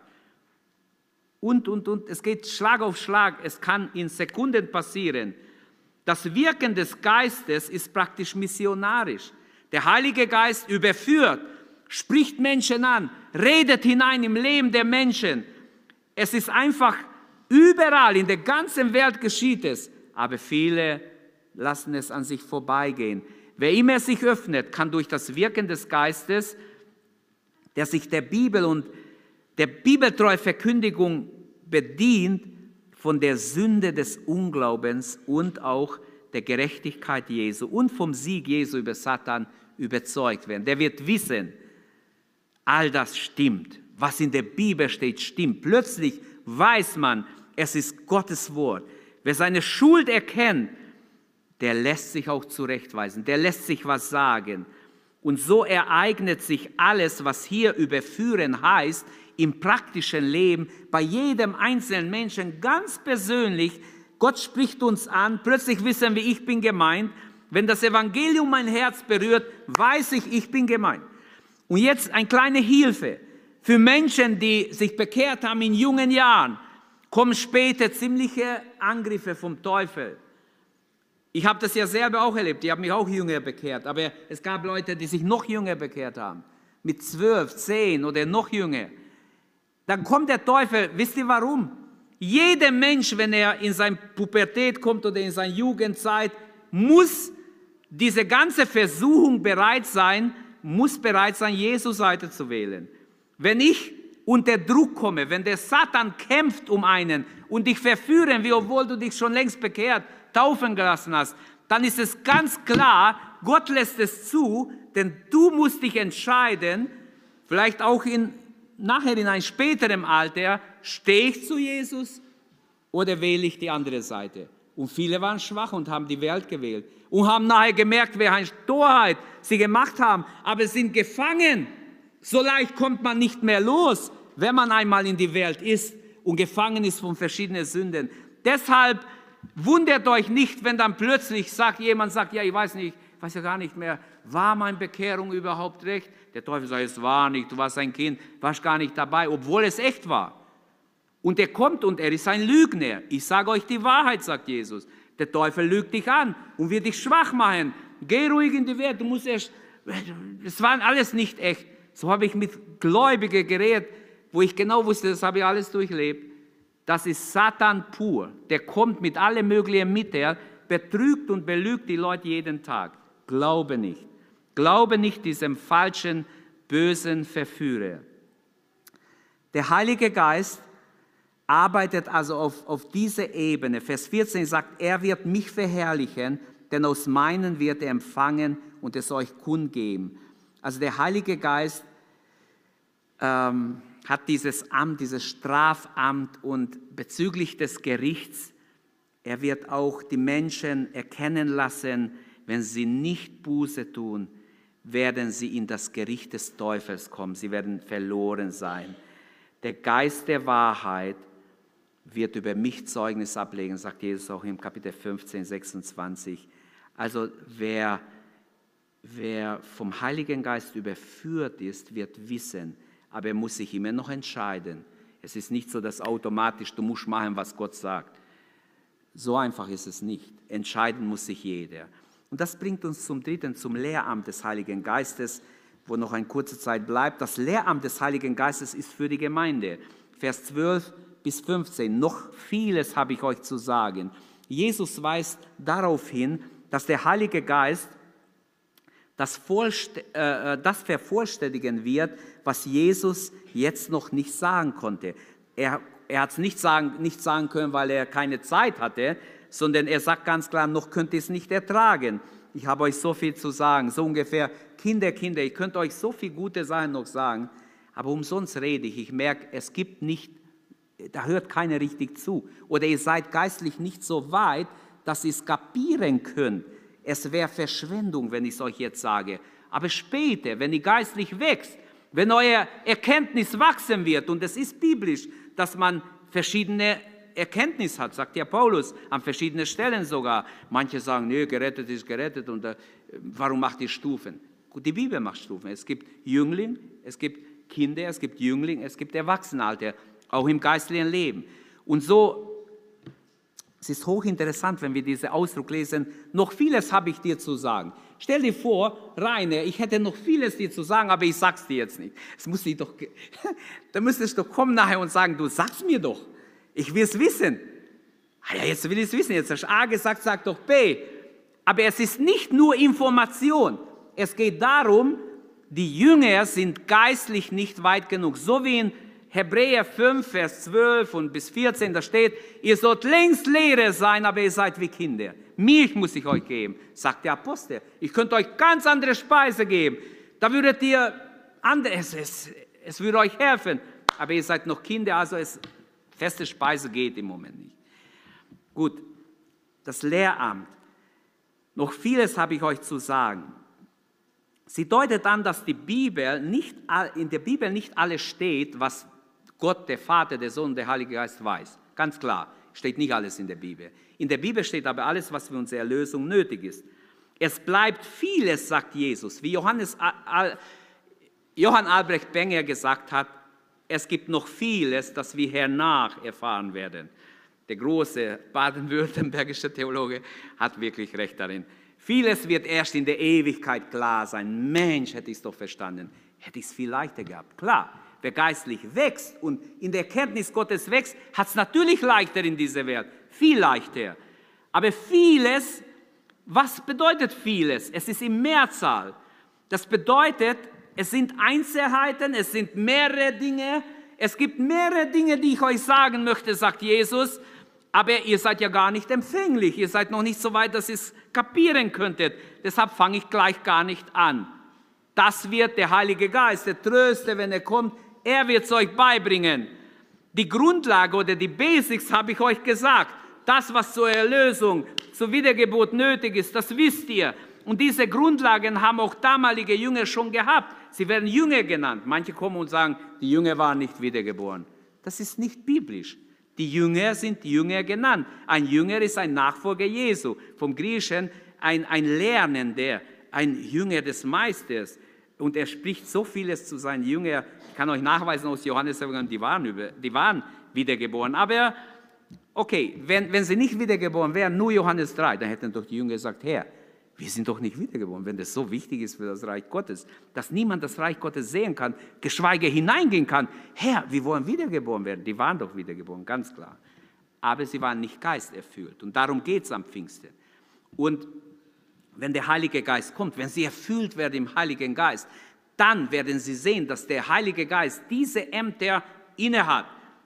Speaker 2: Und, und, und, es geht Schlag auf Schlag, es kann in Sekunden passieren. Das Wirken des Geistes ist praktisch missionarisch. Der Heilige Geist überführt, spricht Menschen an, redet hinein im Leben der Menschen. Es ist einfach überall in der ganzen Welt geschieht es, aber viele lassen es an sich vorbeigehen. Wer immer sich öffnet, kann durch das Wirken des Geistes, der sich der Bibel und der bibeltreue Verkündigung bedient, von der Sünde des Unglaubens und auch der Gerechtigkeit Jesu und vom Sieg Jesu über Satan überzeugt werden. Der wird wissen, all das stimmt. Was in der Bibel steht, stimmt. Plötzlich weiß man, es ist Gottes Wort. Wer seine Schuld erkennt, der lässt sich auch zurechtweisen, der lässt sich was sagen. Und so ereignet sich alles, was hier überführen heißt, im praktischen Leben, bei jedem einzelnen Menschen ganz persönlich. Gott spricht uns an, plötzlich wissen wir, ich bin gemeint. Wenn das Evangelium mein Herz berührt, weiß ich, ich bin gemeint. Und jetzt eine kleine Hilfe für Menschen, die sich bekehrt haben in jungen Jahren, kommen später ziemliche Angriffe vom Teufel. Ich habe das ja selber auch erlebt. Ich habe mich auch jünger bekehrt. Aber es gab Leute, die sich noch jünger bekehrt haben. Mit zwölf, zehn oder noch jünger. Dann kommt der Teufel. Wisst ihr warum? Jeder Mensch, wenn er in seine Pubertät kommt oder in seine Jugendzeit, muss diese ganze Versuchung bereit sein, muss bereit sein, Jesus Seite zu wählen. Wenn ich unter Druck komme, wenn der Satan kämpft um einen und dich verführen will, obwohl du dich schon längst bekehrt, taufen gelassen hast, dann ist es ganz klar, Gott lässt es zu, denn du musst dich entscheiden, vielleicht auch in, nachher in einem späteren Alter, stehe ich zu Jesus oder wähle ich die andere Seite? Und viele waren schwach und haben die Welt gewählt und haben nachher gemerkt, eine Torheit sie gemacht haben, aber sind gefangen. So leicht kommt man nicht mehr los, wenn man einmal in die Welt ist und gefangen ist von verschiedenen Sünden. Deshalb Wundert euch nicht, wenn dann plötzlich sagt jemand, sagt, ja, ich weiß nicht, ich weiß ja gar nicht mehr, war meine Bekehrung überhaupt recht? Der Teufel sagt, es war nicht, du warst ein Kind, warst gar nicht dabei, obwohl es echt war. Und er kommt und er ist ein Lügner. Ich sage euch die Wahrheit, sagt Jesus. Der Teufel lügt dich an und wird dich schwach machen. Geh ruhig in die Welt, du musst erst, es war alles nicht echt. So habe ich mit Gläubigen geredet, wo ich genau wusste, das habe ich alles durchlebt. Das ist Satan pur. Der kommt mit allem möglichen mit, er betrügt und belügt die Leute jeden Tag. Glaube nicht. Glaube nicht diesem falschen, bösen Verführer. Der Heilige Geist arbeitet also auf, auf diese Ebene. Vers 14 sagt, er wird mich verherrlichen, denn aus meinen wird er empfangen und es euch kundgeben. Also der Heilige Geist ähm, hat dieses Amt, dieses Strafamt und bezüglich des Gerichts, er wird auch die Menschen erkennen lassen, wenn sie nicht Buße tun, werden sie in das Gericht des Teufels kommen, sie werden verloren sein. Der Geist der Wahrheit wird über mich Zeugnis ablegen, sagt Jesus auch im Kapitel 15, 26. Also wer, wer vom Heiligen Geist überführt ist, wird wissen, aber er muss sich immer noch entscheiden. Es ist nicht so, dass automatisch du musst machen, was Gott sagt. So einfach ist es nicht. Entscheiden muss sich jeder. Und das bringt uns zum dritten, zum Lehramt des Heiligen Geistes, wo noch eine kurze Zeit bleibt. Das Lehramt des Heiligen Geistes ist für die Gemeinde. Vers 12 bis 15. Noch vieles habe ich euch zu sagen. Jesus weist darauf hin, dass der Heilige Geist das, äh, äh, das vervollständigen wird, was Jesus jetzt noch nicht sagen konnte. Er, er hat es nicht sagen, nicht sagen können, weil er keine Zeit hatte, sondern er sagt ganz klar, noch könnt ihr es nicht ertragen. Ich habe euch so viel zu sagen, so ungefähr, Kinder, Kinder, ich könnte euch so viel gute Sachen noch sagen, aber umsonst rede ich. Ich merke, es gibt nicht, da hört keiner richtig zu. Oder ihr seid geistlich nicht so weit, dass ihr es kapieren könnt. Es wäre Verschwendung, wenn ich es euch jetzt sage. Aber später, wenn ihr geistlich wächst, wenn euer Erkenntnis wachsen wird, und es ist biblisch, dass man verschiedene Erkenntnis hat, sagt ja Paulus an verschiedenen Stellen sogar. Manche sagen, nee, gerettet ist gerettet und äh, warum macht ihr Stufen? Gut, die Bibel macht Stufen. Es gibt Jüngling, es gibt Kinder, es gibt Jüngling, es gibt Erwachsenenalter, auch im geistlichen Leben. Und so es ist hochinteressant, wenn wir diesen Ausdruck lesen. Noch vieles habe ich dir zu sagen. Stell dir vor, Rainer, ich hätte noch vieles dir zu sagen, aber ich sag's dir jetzt nicht. Es muss ich doch, da müsstest du kommen nachher und sagen, du sag's mir doch. Ich will es wissen. Ah ja, jetzt will ich es wissen. Jetzt hast du A gesagt, sag doch B. Aber es ist nicht nur Information. Es geht darum, die Jünger sind geistlich nicht weit genug. So wie in Hebräer 5, Vers 12 und bis 14, da steht, ihr sollt längst Lehrer sein, aber ihr seid wie Kinder. Milch muss ich euch geben, sagt der Apostel. Ich könnte euch ganz andere Speise geben. Da würdet ihr, andere, es, es, es würde euch helfen, aber ihr seid noch Kinder, also es, feste Speise geht im Moment nicht. Gut, das Lehramt. Noch vieles habe ich euch zu sagen. Sie deutet an, dass die Bibel nicht, in der Bibel nicht alles steht, was Gott, der Vater, der Sohn, der Heilige Geist weiß. Ganz klar, steht nicht alles in der Bibel. In der Bibel steht aber alles, was für unsere Erlösung nötig ist. Es bleibt vieles, sagt Jesus, wie Johannes, Johann Albrecht Benger gesagt hat, es gibt noch vieles, das wir hernach erfahren werden. Der große baden-württembergische Theologe hat wirklich recht darin. Vieles wird erst in der Ewigkeit klar sein. Mensch, hätte ich es doch verstanden. Hätte ich es viel leichter gehabt. Klar, Wer geistlich wächst und in der Kenntnis Gottes wächst, hat es natürlich leichter in dieser Welt, viel leichter. Aber vieles, was bedeutet vieles? Es ist im Mehrzahl. Das bedeutet, es sind Einzelheiten, es sind mehrere Dinge. Es gibt mehrere Dinge, die ich euch sagen möchte, sagt Jesus. Aber ihr seid ja gar nicht empfänglich. Ihr seid noch nicht so weit, dass ihr es kapieren könntet. Deshalb fange ich gleich gar nicht an. Das wird der Heilige Geist, der Tröster, wenn er kommt, er wird es euch beibringen. Die Grundlage oder die Basics habe ich euch gesagt. Das, was zur Erlösung, zur Wiedergeburt nötig ist, das wisst ihr. Und diese Grundlagen haben auch damalige Jünger schon gehabt. Sie werden Jünger genannt. Manche kommen und sagen, die Jünger waren nicht wiedergeboren. Das ist nicht biblisch. Die Jünger sind Jünger genannt. Ein Jünger ist ein Nachfolger Jesu. Vom Griechischen ein, ein Lernender, ein Jünger des Meisters. Und er spricht so vieles zu seinen Jüngern. Ich kann euch nachweisen aus Johannes, die waren, über, die waren wiedergeboren. Aber okay, wenn, wenn sie nicht wiedergeboren wären, nur Johannes 3, dann hätten doch die Jünger gesagt, Herr, wir sind doch nicht wiedergeboren, wenn das so wichtig ist für das Reich Gottes, dass niemand das Reich Gottes sehen kann, geschweige hineingehen kann. Herr, wir wollen wiedergeboren werden. Die waren doch wiedergeboren, ganz klar. Aber sie waren nicht geisterfüllt. Und darum geht es am Pfingsten. Und wenn der Heilige Geist kommt, wenn sie erfüllt werden im Heiligen Geist, dann werden sie sehen, dass der Heilige Geist diese Ämter innehat.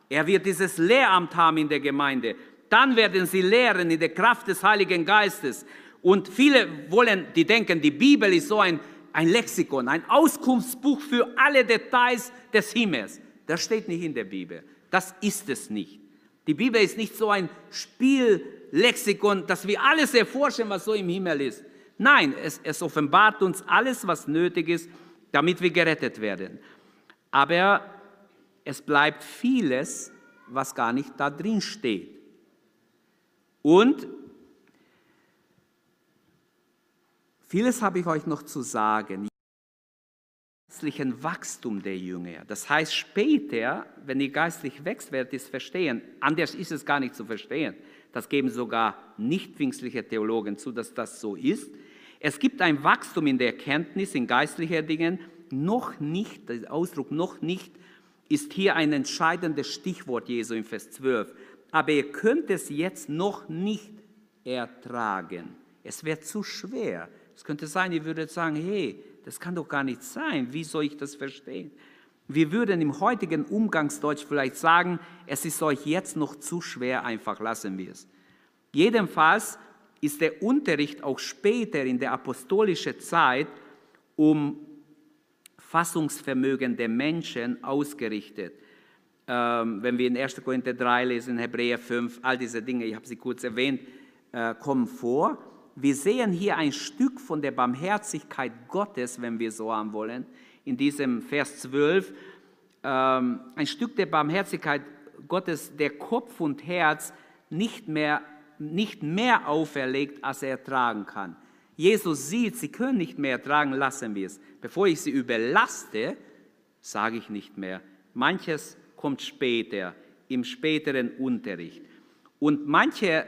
Speaker 2: Er wird dieses Lehramt haben in der Gemeinde. Dann werden sie lehren in der Kraft des Heiligen Geistes. Und viele wollen, die denken, die Bibel ist so ein, ein Lexikon, ein Auskunftsbuch für alle Details des Himmels. Das steht nicht in der Bibel. Das ist es nicht. Die Bibel ist nicht so ein Spiellexikon, dass wir alles erforschen, was so im Himmel ist. Nein, es, es offenbart uns alles, was nötig ist, damit wir gerettet werden. Aber es bleibt vieles, was gar nicht da drin steht. Und vieles habe ich euch noch zu sagen. Geistlichen Wachstum der Jünger. Das heißt, später, wenn ihr geistlich wächst, werdet ihr es verstehen. Anders ist es gar nicht zu verstehen. Das geben sogar nicht pfingstliche Theologen zu, dass das so ist. Es gibt ein Wachstum in der Erkenntnis, in geistlicher Dingen, noch nicht, der Ausdruck noch nicht ist hier ein entscheidendes Stichwort Jesu im Vers 12. Aber ihr könnt es jetzt noch nicht ertragen. Es wäre zu schwer. Es könnte sein, ihr würdet sagen, hey, das kann doch gar nicht sein. Wie soll ich das verstehen? Wir würden im heutigen Umgangsdeutsch vielleicht sagen, es ist euch jetzt noch zu schwer, einfach lassen wir es. Jedenfalls ist der Unterricht auch später in der apostolischen Zeit um Fassungsvermögen der Menschen ausgerichtet. Ähm, wenn wir in 1. Korinther 3 lesen, Hebräer 5, all diese Dinge, ich habe sie kurz erwähnt, äh, kommen vor. Wir sehen hier ein Stück von der Barmherzigkeit Gottes, wenn wir so haben wollen, in diesem Vers 12. Ähm, ein Stück der Barmherzigkeit Gottes, der Kopf und Herz nicht mehr, nicht mehr auferlegt, als er tragen kann. Jesus sieht, sie können nicht mehr tragen, lassen wir es. Bevor ich sie überlaste, sage ich nicht mehr. Manches kommt später, im späteren Unterricht. Und manche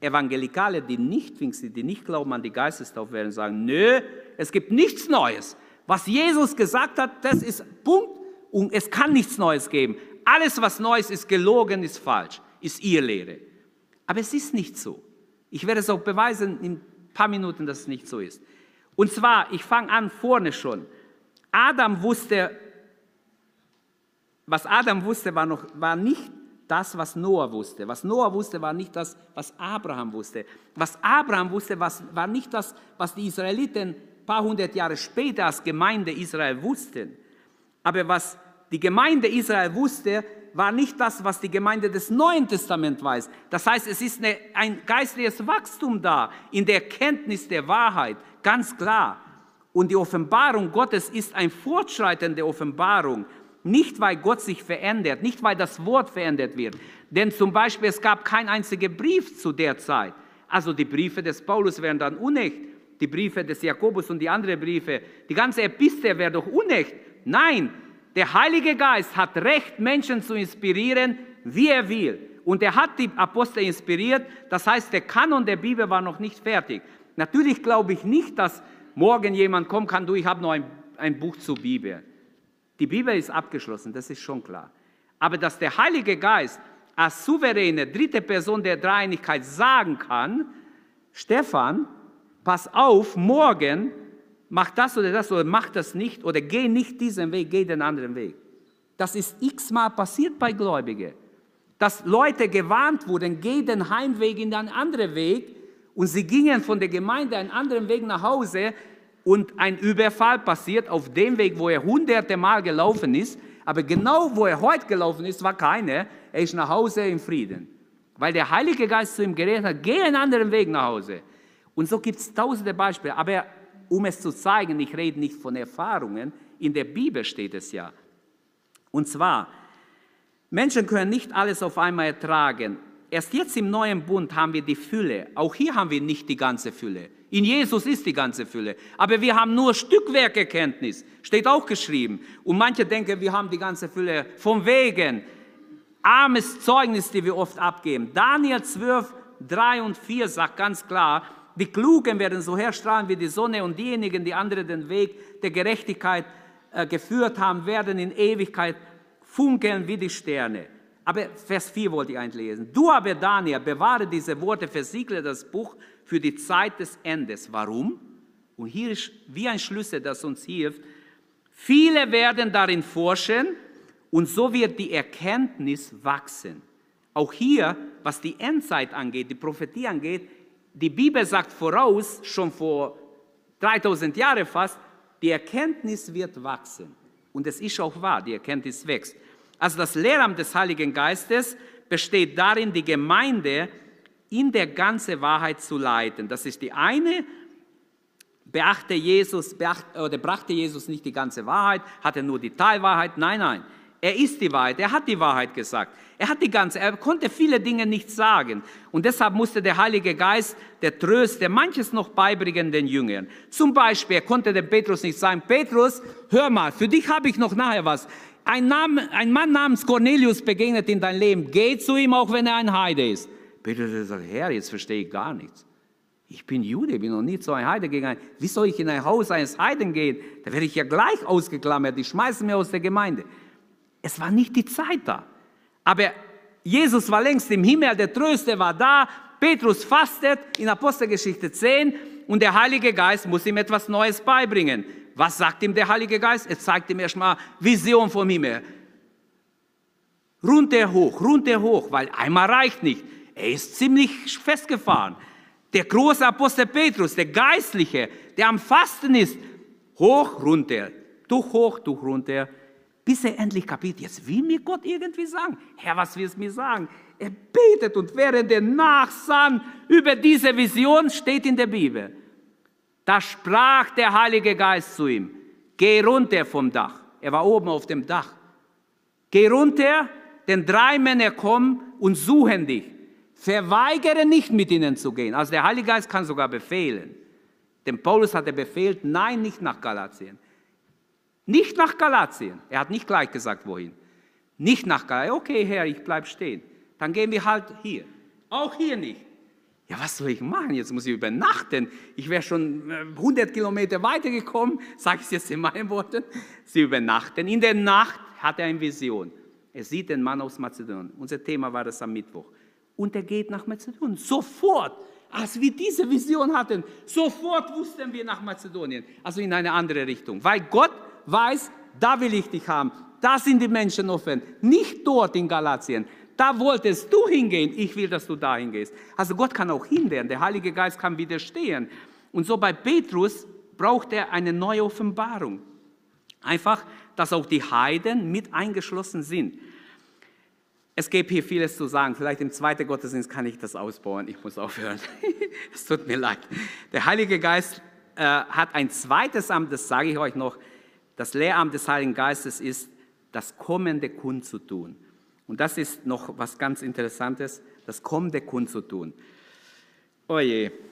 Speaker 2: Evangelikale, die nicht Pfingsten, die nicht glauben an die Geistestaufe, werden sagen, nö, es gibt nichts Neues. Was Jesus gesagt hat, das ist Punkt und es kann nichts Neues geben. Alles, was Neues ist, gelogen, ist falsch, ist ihr Lehre. Aber es ist nicht so. Ich werde es auch beweisen in paar Minuten, dass es nicht so ist. Und zwar, ich fange an vorne schon. Adam wusste, was Adam wusste, war, noch, war nicht das, was Noah wusste. Was Noah wusste, war nicht das, was Abraham wusste. Was Abraham wusste, was, war nicht das, was die Israeliten ein paar hundert Jahre später als Gemeinde Israel wussten. Aber was die Gemeinde Israel wusste, war nicht das, was die Gemeinde des Neuen Testaments weiß. Das heißt, es ist eine, ein geistliches Wachstum da in der Kenntnis der Wahrheit, ganz klar. Und die Offenbarung Gottes ist ein Fortschreiten der Offenbarung. Nicht, weil Gott sich verändert, nicht, weil das Wort verändert wird. Denn zum Beispiel, es gab kein einziger Brief zu der Zeit. Also die Briefe des Paulus wären dann unecht. Die Briefe des Jakobus und die anderen Briefe. Die ganze Epistel wäre doch unecht. Nein, der Heilige Geist hat Recht, Menschen zu inspirieren, wie er will. Und er hat die Apostel inspiriert. Das heißt, der Kanon der Bibel war noch nicht fertig. Natürlich glaube ich nicht, dass morgen jemand kommen kann, du, ich habe noch ein, ein Buch zur Bibel. Die Bibel ist abgeschlossen, das ist schon klar. Aber dass der Heilige Geist als souveräne dritte Person der Dreieinigkeit sagen kann, Stefan, pass auf, morgen mach das oder das oder mach das nicht oder geh nicht diesen Weg, geh den anderen Weg. Das ist x-mal passiert bei Gläubigen. Dass Leute gewarnt wurden, geh den Heimweg in einen anderen Weg und sie gingen von der Gemeinde einen anderen Weg nach Hause und ein Überfall passiert auf dem Weg, wo er hunderte Mal gelaufen ist, aber genau wo er heute gelaufen ist, war keiner. Er ist nach Hause in Frieden. Weil der Heilige Geist zu ihm geredet hat, geh einen anderen Weg nach Hause. Und so gibt es tausende Beispiele. Aber um es zu zeigen, ich rede nicht von Erfahrungen, in der Bibel steht es ja. Und zwar, Menschen können nicht alles auf einmal ertragen. Erst jetzt im neuen Bund haben wir die Fülle. Auch hier haben wir nicht die ganze Fülle. In Jesus ist die ganze Fülle. Aber wir haben nur Stückwerkekenntnis. Steht auch geschrieben. Und manche denken, wir haben die ganze Fülle. Von wegen. Armes Zeugnis, die wir oft abgeben. Daniel 12, 3 und 4 sagt ganz klar, die Klugen werden so herstrahlen wie die Sonne und diejenigen, die andere den Weg der Gerechtigkeit äh, geführt haben, werden in Ewigkeit funkeln wie die Sterne. Aber Vers 4 wollte ich eigentlich lesen. Du aber, Daniel, bewahre diese Worte, versiegle das Buch für die Zeit des Endes. Warum? Und hier ist wie ein Schlüssel, das uns hilft. Viele werden darin forschen und so wird die Erkenntnis wachsen. Auch hier, was die Endzeit angeht, die Prophetie angeht, die Bibel sagt voraus, schon vor 3000 Jahren fast, die Erkenntnis wird wachsen. Und es ist auch wahr, die Erkenntnis wächst. Also das Lehramt des Heiligen Geistes besteht darin, die Gemeinde in der ganzen Wahrheit zu leiten. Das ist die eine. Beachte Jesus, beacht, oder brachte Jesus nicht die ganze Wahrheit, hatte nur die Teilwahrheit. Nein, nein. Er ist die Wahrheit, er hat die Wahrheit gesagt. Er hat die ganze, er konnte viele Dinge nicht sagen. Und deshalb musste der Heilige Geist, der Tröster, manches noch beibringen den Jüngern. Zum Beispiel, er konnte dem Petrus nicht sagen, Petrus, hör mal, für dich habe ich noch nachher was. Ein, Name, ein Mann namens Cornelius begegnet in dein Leben. Geh zu ihm, auch wenn er ein Heide ist. Petrus sagt, Herr, jetzt verstehe ich gar nichts. Ich bin Jude, bin noch nie zu einem Heide gegangen. Wie soll ich in ein Haus eines Heiden gehen? Da werde ich ja gleich ausgeklammert. Die schmeißen mir aus der Gemeinde. Es war nicht die Zeit da. Aber Jesus war längst im Himmel, der Tröster war da, Petrus fastet in Apostelgeschichte 10 und der Heilige Geist muss ihm etwas Neues beibringen. Was sagt ihm der Heilige Geist? Er zeigt ihm erstmal Vision vom Himmel. Runter hoch, runter hoch, weil einmal reicht nicht. Er ist ziemlich festgefahren. Der große Apostel Petrus, der Geistliche, der am Fasten ist, hoch, runter, durch hoch, durch runter, bis er endlich kapiert, jetzt will mir Gott irgendwie sagen. Herr, was willst du mir sagen? Er betet und während er nachsann über diese Vision steht in der Bibel. Da sprach der Heilige Geist zu ihm, geh runter vom Dach. Er war oben auf dem Dach. Geh runter, denn drei Männer kommen und suchen dich. Verweigere nicht mit ihnen zu gehen. Also der Heilige Geist kann sogar befehlen. Denn Paulus hat er befehlt, nein, nicht nach Galatien. Nicht nach Galatien. Er hat nicht gleich gesagt, wohin. Nicht nach Galatien. Okay, Herr, ich bleibe stehen. Dann gehen wir halt hier. Auch hier nicht. Ja, was soll ich machen? Jetzt muss ich übernachten. Ich wäre schon 100 äh, Kilometer weitergekommen, sage ich es jetzt in meinen Worten. Sie übernachten. In der Nacht hat er eine Vision. Er sieht den Mann aus Mazedonien. Unser Thema war das am Mittwoch. Und er geht nach Mazedonien. Sofort, als wir diese Vision hatten, sofort wussten wir nach Mazedonien. Also in eine andere Richtung. Weil Gott weiß, da will ich dich haben. Da sind die Menschen offen. Nicht dort in Galatien. Da wolltest du hingehen. Ich will, dass du dahin gehst. Also Gott kann auch hindern. Der Heilige Geist kann widerstehen. Und so bei Petrus braucht er eine neue Offenbarung. Einfach, dass auch die Heiden mit eingeschlossen sind. Es gäbe hier vieles zu sagen. Vielleicht im zweiten Gottesdienst kann ich das ausbauen. Ich muss aufhören. es tut mir leid. Der Heilige Geist äh, hat ein zweites Amt, das sage ich euch noch. Das Lehramt des Heiligen Geistes ist, das kommende kundzutun. Und das ist noch was ganz Interessantes, das kommende kundzutun. Oje, oh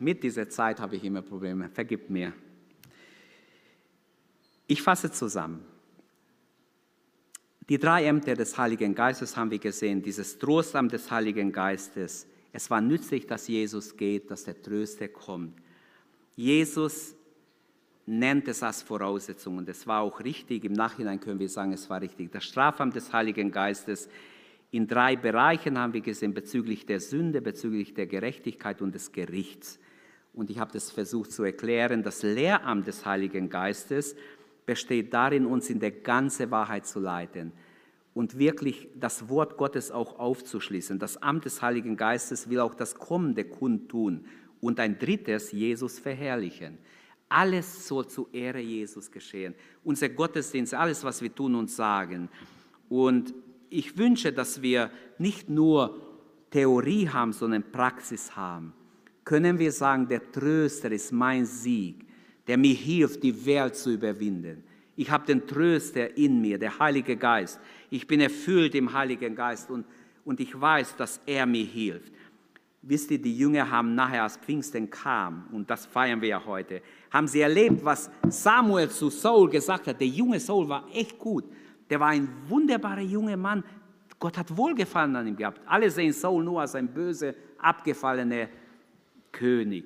Speaker 2: mit dieser Zeit habe ich immer Probleme. Vergib mir. Ich fasse zusammen. Die drei Ämter des Heiligen Geistes haben wir gesehen, dieses Trostamt des Heiligen Geistes. Es war nützlich, dass Jesus geht, dass der Tröster kommt. Jesus nennt es als Voraussetzung und es war auch richtig. Im Nachhinein können wir sagen, es war richtig. Das Strafamt des Heiligen Geistes in drei Bereichen haben wir gesehen, bezüglich der Sünde, bezüglich der Gerechtigkeit und des Gerichts. Und ich habe das versucht zu erklären. Das Lehramt des Heiligen Geistes besteht darin, uns in der ganze Wahrheit zu leiten und wirklich das Wort Gottes auch aufzuschließen. Das Amt des Heiligen Geistes will auch das Kommende kundtun und ein drittes, Jesus verherrlichen. Alles soll zur Ehre Jesus geschehen. Unser Gottesdienst, alles, was wir tun und sagen. Und ich wünsche, dass wir nicht nur Theorie haben, sondern Praxis haben. Können wir sagen, der Tröster ist mein Sieg, der mir hilft, die Welt zu überwinden. Ich habe den Tröster in mir, der Heilige Geist. Ich bin erfüllt im Heiligen Geist und, und ich weiß, dass er mir hilft. Wisst ihr, die Jünger haben nachher, als Pfingsten kam, und das feiern wir ja heute, haben sie erlebt, was Samuel zu Saul gesagt hat. Der junge Saul war echt gut. Der war ein wunderbarer junger Mann. Gott hat Wohlgefallen an ihm gehabt. Alle sehen Saul nur als ein böser, abgefallener König.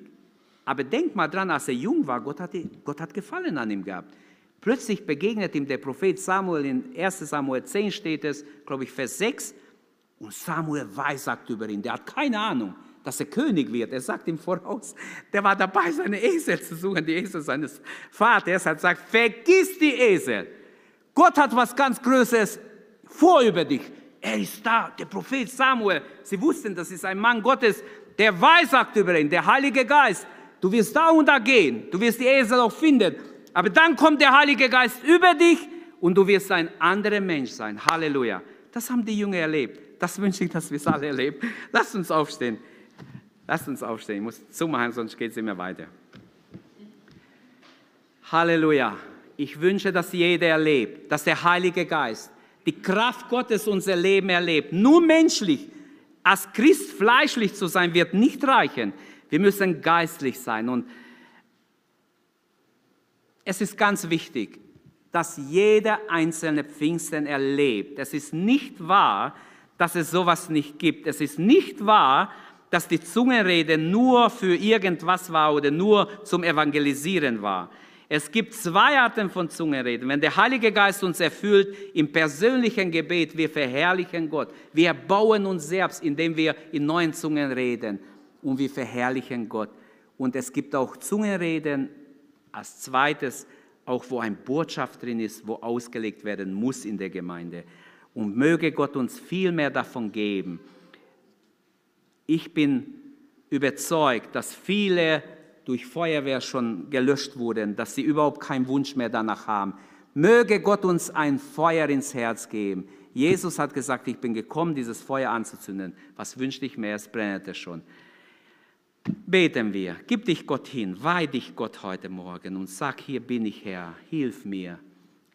Speaker 2: Aber denk mal dran, als er jung war, Gott hat, Gott hat Gefallen an ihm gehabt. Plötzlich begegnet ihm der Prophet Samuel, in 1 Samuel 10 steht es, glaube ich, Vers 6, und Samuel weissagt über ihn. Der hat keine Ahnung dass er König wird. Er sagt ihm voraus, der war dabei, seine Esel zu suchen, die Esel seines Vaters. Er hat gesagt, vergiss die Esel. Gott hat was ganz Größeres vor über dich. Er ist da, der Prophet Samuel. Sie wussten, das ist ein Mann Gottes, der weissagt über ihn, der Heilige Geist. Du wirst da und da gehen, du wirst die Esel auch finden. Aber dann kommt der Heilige Geist über dich und du wirst ein anderer Mensch sein. Halleluja. Das haben die Jünger erlebt. Das wünsche ich, dass wir es alle erleben. Lasst uns aufstehen. Lasst uns aufstehen. Ich muss zumachen, sonst geht es immer weiter. Halleluja. Ich wünsche, dass jeder erlebt, dass der Heilige Geist die Kraft Gottes unser Leben erlebt. Nur menschlich, als Christ fleischlich zu sein, wird nicht reichen. Wir müssen geistlich sein. Und es ist ganz wichtig, dass jeder einzelne Pfingsten erlebt. Es ist nicht wahr, dass es sowas nicht gibt. Es ist nicht wahr, dass die Zungenrede nur für irgendwas war oder nur zum Evangelisieren war. Es gibt zwei Arten von Zungenreden. Wenn der Heilige Geist uns erfüllt im persönlichen Gebet, wir verherrlichen Gott. Wir bauen uns selbst, indem wir in neuen Zungen reden und wir verherrlichen Gott. Und es gibt auch Zungenreden als zweites, auch wo eine Botschaft drin ist, wo ausgelegt werden muss in der Gemeinde. Und möge Gott uns viel mehr davon geben. Ich bin überzeugt, dass viele durch Feuerwehr schon gelöscht wurden, dass sie überhaupt keinen Wunsch mehr danach haben. Möge Gott uns ein Feuer ins Herz geben. Jesus hat gesagt, ich bin gekommen, dieses Feuer anzuzünden. Was wünscht ich mehr? Es brennete schon. Beten wir. Gib dich Gott hin. Weih dich Gott heute Morgen und sag, hier bin ich Herr. Hilf mir.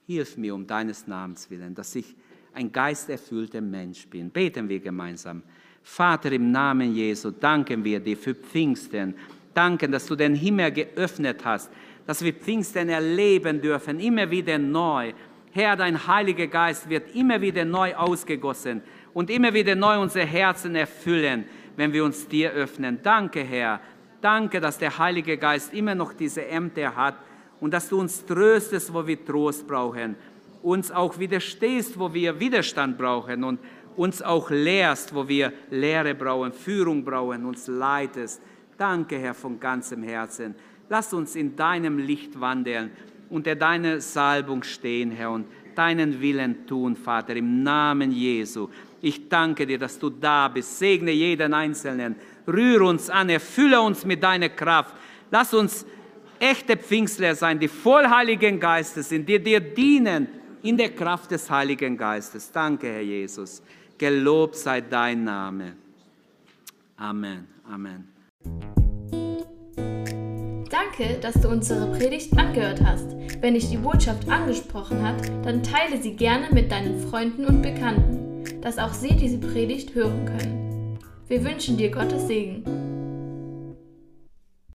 Speaker 2: Hilf mir um deines Namens willen, dass ich ein geisterfüllter Mensch bin. Beten wir gemeinsam. Vater, im Namen Jesu danken wir dir für Pfingsten danken, dass du den Himmel geöffnet hast, dass wir Pfingsten erleben dürfen, immer wieder neu. Herr, dein Heiliger Geist wird immer wieder neu ausgegossen und immer wieder neu unsere Herzen erfüllen, wenn wir uns dir öffnen. Danke, Herr. Danke, dass der Heilige Geist immer noch diese Ämter hat und dass du uns tröstest, wo wir Trost brauchen, uns auch widerstehst, wo wir Widerstand brauchen und uns auch lehrst, wo wir Lehre brauchen, Führung brauchen, uns leitest. Danke, Herr, von ganzem Herzen. Lass uns in deinem Licht wandeln, unter deiner Salbung stehen, Herr, und deinen Willen tun, Vater, im Namen Jesu. Ich danke dir, dass du da bist. Segne jeden Einzelnen. Rühre uns an, erfülle uns mit deiner Kraft. Lass uns echte Pfingstler sein, die voll Heiligen Geistes sind, die dir dienen in der Kraft des Heiligen Geistes. Danke, Herr Jesus. Gelobt sei dein Name. Amen. Amen.
Speaker 1: Danke, dass du unsere Predigt angehört hast. Wenn dich die Botschaft angesprochen hat, dann teile sie gerne mit deinen Freunden und Bekannten, dass auch sie diese Predigt hören können. Wir wünschen dir Gottes Segen.